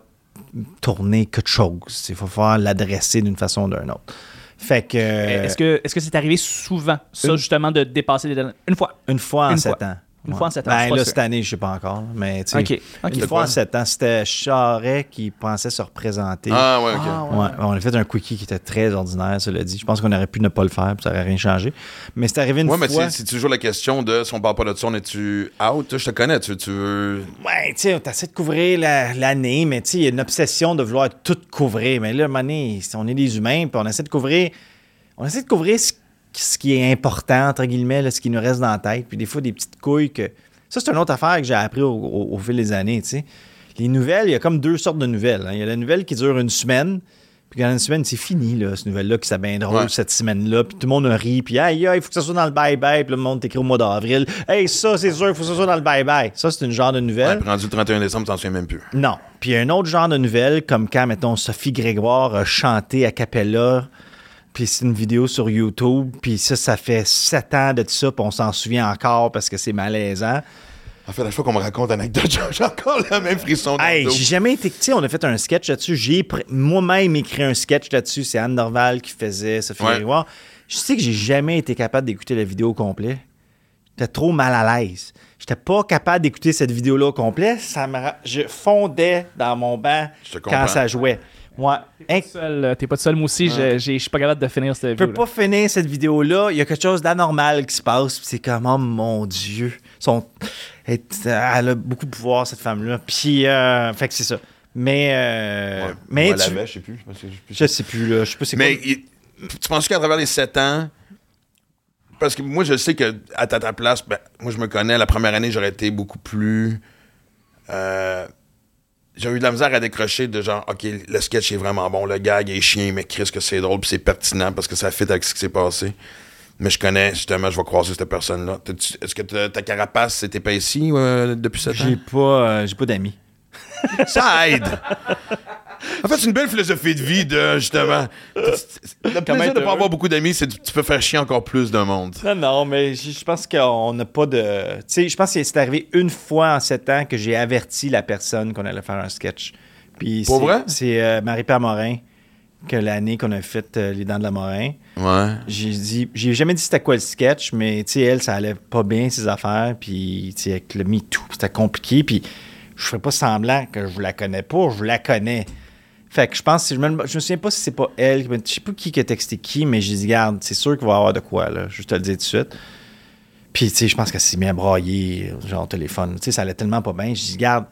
tourner quelque chose. Il va falloir l'adresser d'une façon ou d'une autre. Fait que. Est-ce que est-ce que c'est arrivé souvent, ça, une- justement, de dépasser les deadlines? Une fois. Une fois en Une sept fois. ans. Une Ouais. fois en sept ans, Ben là, sûr. cette année, je sais pas encore. Mais tu sais, OK. OK. une fois quoi? en sept ans, c'était Charret qui pensait se représenter. Ah, ouais, OK. Ah, ouais. Ouais, on a fait un quickie qui était très ordinaire, cela dit. Je pense qu'on aurait pu ne pas le faire, puis ça aurait rien changé. Mais c'est arrivé une Ouais, mais fois. c'est c'est toujours la question de si on parle pas de ça, on est-tu out? Je te connais, tu, tu veux. Ouais, tu sais, t'essaies de couvrir la- l'année, mais tu sais, il y a une obsession de vouloir tout couvrir. Mais là, à un moment donné, on est des humains, puis on essaie de couvrir. On essaie de couvrir ce, ce qui est important, entre guillemets, là, ce qui nous reste dans la tête. Puis des fois, des petites couilles que. Ça, c'est une autre affaire que j'ai appris au, au- au fil des années, tu sais. Les nouvelles, il y a comme deux sortes de nouvelles. hein. Il y a la nouvelle qui dure une semaine. Puis dans une semaine, c'est fini, là, cette nouvelle-là, qui bien drôle, Ouais. cette semaine-là. Puis tout le monde rit. Puis, aïe, aïe, il faut que ça soit dans le bye-bye. Puis le monde t'écrit au mois d'avril. Hey, ça, c'est sûr, il faut que ça soit dans le bye-bye. Ça, c'est une genre de nouvelle. Ouais, rendu le 31 décembre, t'en souviens même plus. Non. Puis il y a un autre genre de nouvelle, comme quand, mettons, Sophie Grégoire a chanté a cappella, puis c'est une vidéo sur YouTube, puis ça, ça fait sept ans de ça, puis on s'en souvient encore parce que c'est malaisant. En fait, à chaque fois qu'on me raconte anecdote, j'ai- encore le même frisson Hey, j'ai jamais été. Tu sais, on a fait un sketch là-dessus. J'ai moi-même écrit un sketch là-dessus. C'est Anne Dorval qui faisait Sophie Ouais. Grégoire. Je sais que j'ai jamais été capable d'écouter la vidéo au complet. J'étais trop mal à l'aise. J'étais pas capable d'écouter cette vidéo-là au complet. Ça me Je fondais dans mon banc quand ça jouait. Ouais. Seul, euh, T'es pas tout seul. Moi aussi, je j'ai- je suis pas capable de finir cette Je peux vidéo. pas finir cette vidéo-là. Il y a quelque chose d'anormal qui se passe. puis C'est comme, oh mon Dieu. Son... Elle elle a beaucoup de pouvoir, cette femme-là. Puis, euh, fait que c'est ça. Mais, euh, Ouais, mais tu- je sais plus. je sais plus. je sais plus, là. Je sais pas c'est quoi. Mais il- tu penses qu'à travers les 7 ans, parce que moi, je sais que à ta, ta place, ben, moi, je me connais, la première année, j'aurais été beaucoup plus. euh, j'ai eu de la misère à décrocher de genre, OK, le sketch est vraiment bon, le gag est chien, mais Chris, que c'est drôle, puis c'est pertinent parce que ça fit avec ce qui s'est passé. Mais je connais, justement, je vais croiser cette personne-là. Est-ce que ta carapace s'est épaissie euh, depuis 7 J'ai ans? pas, euh, j'ai pas d'amis. Ça aide! En fait, c'est une belle philosophie de vie de, justement. Le plaisir de pas heureux. avoir beaucoup d'amis, c'est que tu peux faire chier encore plus de monde. Non, non, mais je pense qu'on n'a pas de. Tu sais, je pense que c'est arrivé une fois en sept ans que j'ai averti la personne qu'on allait faire un sketch. Puis Pour c'est- vrai? C'est euh, Marie-Pierre Morin que l'année qu'on a fait euh, Les Dents de la Morin. Ouais. J'ai dit, j'ai jamais dit c'était quoi le sketch, mais tu sais, elle, ça allait pas bien ses affaires, puis tu sais, avec le MeToo, c'était compliqué, puis je ferais pas semblant que je la connais pas, je la connais. Fait que je pense, je me, je me souviens pas si c'est pas elle, je sais pas qui qui a texté qui, mais j'ai dit, garde, c'est sûr qu'il va y avoir de quoi, là, je te le dis tout de suite. Puis, tu sais, je pense qu'elle s'est mis à brailler, genre, au téléphone. Tu sais, ça allait tellement pas bien. J'ai dit, garde,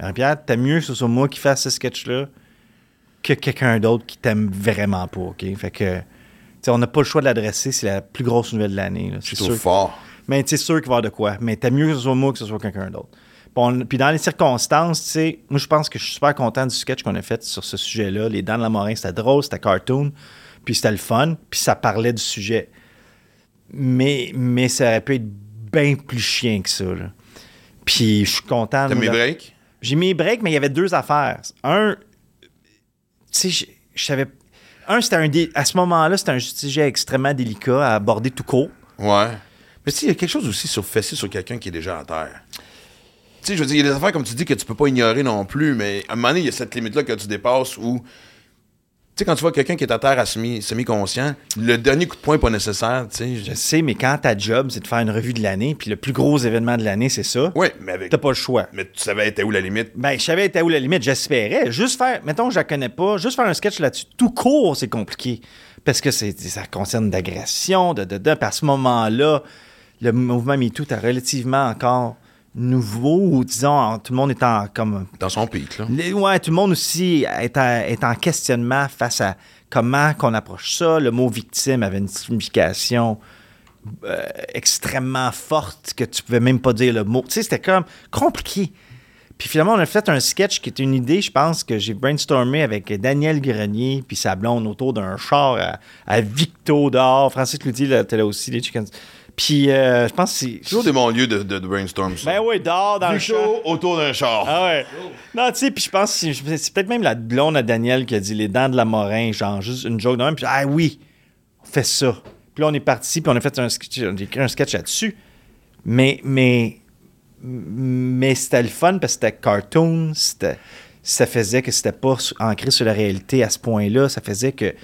Marie-Pierre, t'as mieux que ce soit moi qui fasse ce sketch-là que quelqu'un d'autre qui t'aime vraiment pas, OK? Fait que, tu sais, on n'a pas le choix de l'adresser, c'est la plus grosse nouvelle de l'année, là, c'est sûr. fort. Mais tu sais, sûr qu'il va y avoir de quoi. Mais t'as mieux que ce soit moi que ce soit quelqu'un d'autre. Puis dans les circonstances, tu sais, moi je pense que je suis super content du sketch qu'on a fait sur ce sujet-là. Les Dents de la Morin, c'était drôle, c'était cartoon, puis c'était le fun, puis ça parlait du sujet. Mais, mais ça aurait pu être bien plus chien que ça. là. Puis je suis content. T'as de- breaks? J'ai mis break, mais il y avait deux affaires. Un, tu sais, je- je savais. Un, c'était un. dé- À ce moment-là, c'était un sujet extrêmement délicat à aborder tout court. Ouais. Mais tu sais, il y a quelque chose aussi sur fesser sur quelqu'un qui est déjà à terre. Sais, je veux dire, il y a des affaires, comme tu dis, que tu peux pas ignorer non plus, mais à un moment donné, il y a cette limite-là que tu dépasses où. Tu sais, quand tu vois quelqu'un qui est à terre à semi- semi-conscient, le dernier coup de poing n'est pas nécessaire, tu sais. Je sais, mais quand ta job, c'est de faire une revue de l'année, puis le plus gros événement de l'année, c'est ça, Ouais, mais avec. t'as pas le choix. Mais tu savais était où la limite? Ben, je savais était où la limite, j'espérais. Juste faire, mettons que je la connais pas, juste faire un sketch là-dessus, tout court, c'est compliqué. Parce que c'est, ça concerne d'agression, de, de, de. Puis à ce moment-là, le mouvement MeToo est relativement encore nouveau, ou disons, tout le monde est en comme Dans son pic, là. les- ouais, tout le monde aussi est, à- est en questionnement face à comment qu'on approche ça. Le mot victime avait une signification euh, extrêmement forte que tu pouvais même pas dire le mot. Tu sais, c'était comme compliqué. Puis finalement, on a fait un sketch qui était une idée, je pense, que j'ai brainstormé avec Daniel Grenier puis sa blonde autour d'un char à, à Victo dehors. Francis Cloutier là, était là aussi, les chickens. Puis euh, je pense que c'est... Toujours des bons lieux de, de- de brainstorm, ça. Ben oui, dehors dans le char. chaud autour d'un char. Ah ouais. Non, tu sais, puis je pense que c'est c'est peut-être même la blonde à Daniel qui a dit les dents de la Morin, genre juste une joke de même, puis ah oui, on fait ça. Puis là, on est parti, puis on a fait un sketch, on a écrit un sketch là-dessus. Mais, mais, mais c'était le fun parce que c'était cartoon, c'était, ça faisait que c'était pas ancré sur la réalité à ce point-là, ça faisait que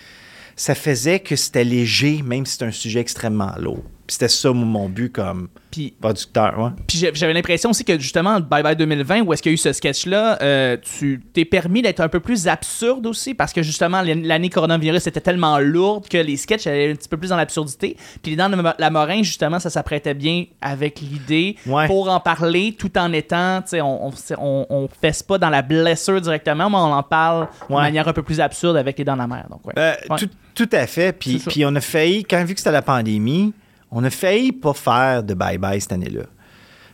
ça faisait que c'était léger, même si c'est un sujet extrêmement lourd. Puis c'était ça mon, but comme Puis producteur, ouais. Puis j'avais l'impression aussi que justement, Bye Bye 2020, où est-ce qu'il y a eu ce sketch-là, euh, tu t'es permis d'être un peu plus absurde aussi, parce que justement, l'an- l'année coronavirus était tellement lourde que les sketchs allaient un petit peu plus dans l'absurdité. Puis les dents de la Morin, justement, ça s'apprêtait bien avec l'idée Ouais. pour en parler tout en étant, tu sais, on, on, on, on fesse pas dans la blessure directement, mais on en parle de manière un peu plus absurde avec les dents de la mer. Donc, ouais. Euh, tout, tout à fait. Puis, puis on a failli, quand vu que c'était la pandémie, on a failli pas faire de bye-bye cette année-là.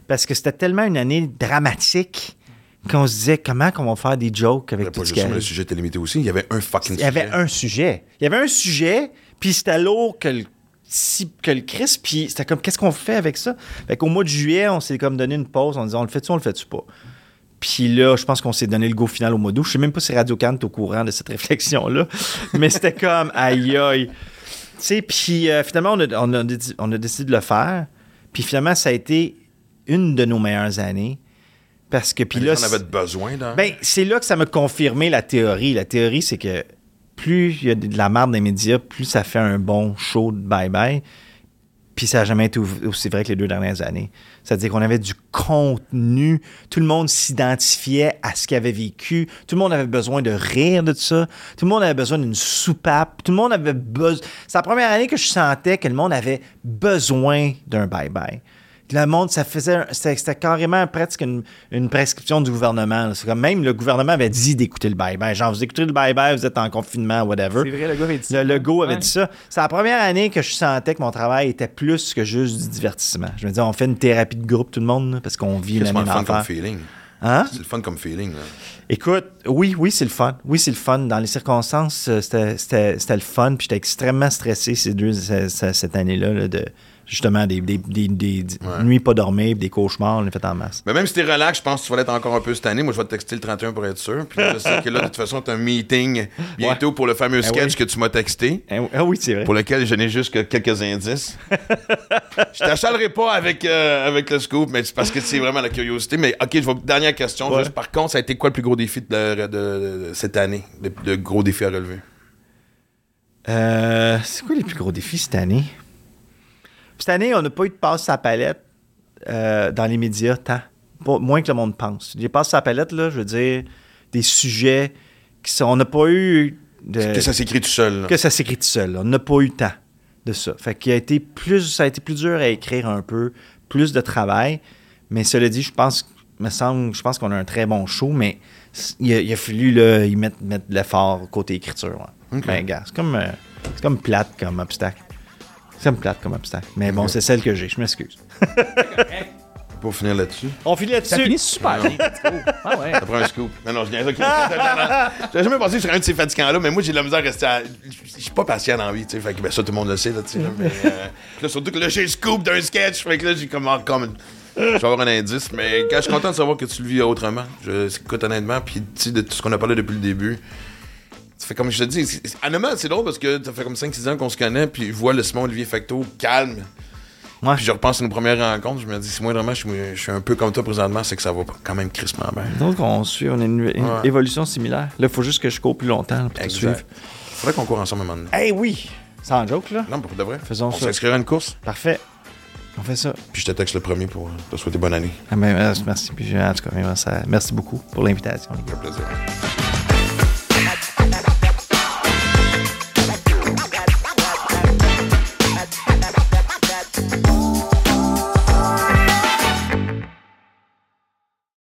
Parce que c'était tellement une année dramatique qu'on se disait comment qu'on va faire des jokes avec tout pas le sujet était limité aussi. Il y avait un fucking Il y avait sujet. un sujet. Il y avait un sujet, puis c'était lourd que le, que le Chris, puis c'était comme, qu'est-ce qu'on fait avec ça? Fait qu'au mois de juillet, on s'est comme donné une pause en disant, on le fait-tu, on le fait-tu pas? Puis là, je pense qu'on s'est donné le go final au mois d'août. Je sais même pas si Radio Can est au courant de cette réflexion-là, mais c'était comme, aïe aïe. Sais, puis euh, finalement, on a, on, a, dédi- on a décidé de le faire. Puis finalement, ça a été une de nos meilleures années. Parce que, puis là, avaient besoin, ben, c'est là que ça m'a confirmé la théorie. La théorie, c'est que plus il y a de la merde dans les médias, plus ça fait un bon show de bye-bye. Puis ça n'a jamais été au- aussi vrai que les deux dernières années. C'est-à-dire qu'on avait du contenu, tout le monde s'identifiait à ce qu'il avait vécu, tout le monde avait besoin de rire de ça, tout le monde avait besoin d'une soupape, tout le monde avait besoin... C'est la première année que je sentais que le monde avait besoin d'un bye-bye. Le monde, ça faisait, c'était c'était carrément presque une, une prescription du gouvernement. comme même le gouvernement avait dit d'écouter le bye-bye. Genre, vous écoutez le bye-bye, vous êtes en confinement, whatever. C'est vrai, le gars avait dit Le ça. logo avait Ouais. dit ça. C'est la première année que je sentais que mon travail était plus que juste du divertissement. Je me disais, on fait une thérapie de groupe, tout le monde, là, parce qu'on vit c'est la le même fun comme affaire. feeling. Hein? C'est le fun comme feeling, là. Écoute, oui, oui, c'est le fun. Oui, c'est le fun. Dans les circonstances, euh, c'était- c'était c'était le fun. Puis j'étais extrêmement stressé ces deux, ce- ce- cette année-là, là, de justement des, des, des- des- Ouais. nuits pas dormir, des cauchemars, on les fait en masse. Mais même si t'es relax, je pense que tu vas l'être encore un peu cette année. Moi, je vais te texter le 31 pour être sûr. Puis je sais que là, de toute façon, t'as un meeting bientôt pour le fameux Ah sketch oui. que tu m'as texté. Ah oui- ah oui, c'est vrai. Pour lequel je n'ai juste que quelques indices. je t'achalerai pas avec, euh, avec le scoop, mais c'est parce que c'est vraiment la curiosité. Mais ok, je vais. Dernière question. Ouais. Juste, par contre, ça a été quoi le plus gros défi de, de- de- de cette année? Le, le gros défi à relever? Euh, c'est quoi les plus gros défis cette année? Cette année, on n'a pas eu de passe à la palette euh, dans les médias tant. Pas- moins que le monde pense. Les passes à la palette, là, je veux dire, des sujets qui sont. On n'a pas eu. De, Que ça s'écrit tout seul. là. que ça s'écrit tout seul. là. On n'a pas eu tant de ça. Fait qu'il a été plus, ça a été plus dur à écrire un peu, plus de travail. Mais cela dit, je pense, me semble, je pense qu'on a un très bon show, mais il a, il a fallu là, y mettre, mettre de l'effort côté écriture. ouais. Ben, gars, c'est comme, euh, c'est comme plate comme obstacle. C'est comme plate comme obstacle. Mais bon, c'est celle que j'ai, je m'excuse. Pour finir là-dessus. On finit Ça là-dessus. finit super bien. Ah ouais. Ça prend un scoop. Non, non, je viens. J'avais jamais pensé sur un de ces fatigants-là, mais moi, j'ai de la misère à rester à. Je suis pas patient dans la vie, tu sais. Fait que ben, ça, tout le monde le sait, là, tu sais. là, mais, euh, là, surtout que là, j'ai le scoop d'un sketch. Fait que là, j'ai comme. ah, comme une- Je vais avoir un indice, mais quand je suis content de savoir que tu le vis autrement. Je, écoute, honnêtement, puis tu sais, de tout ce qu'on a parlé depuis le début. Ça fait comme je te dis, honnêtement, c'est drôle parce que ça fait comme 5-6 ans qu'on se connaît, puis je vois le Simon Olivier Facto calme. Ouais. Puis je repense à nos premières rencontres, je me dis, si moi vraiment je suis, je suis un peu comme toi présentement, c'est que ça va quand même crissement bien. Donc, on suit, on a une, une Ouais. évolution similaire. Là, il faut juste que je cours plus longtemps pour te suivre. Faudrait qu'on court ensemble un moment donné. Hey, oui! Sans joke, là. Non, pour de vrai. Faisons on ça. s'inscrira à une course, Parfait. On fait ça. puis je te texte le premier pour te souhaiter bonne année. Ah ben, merci. Puis, en tout cas, merci, merci beaucoup pour l'invitation. plaisir.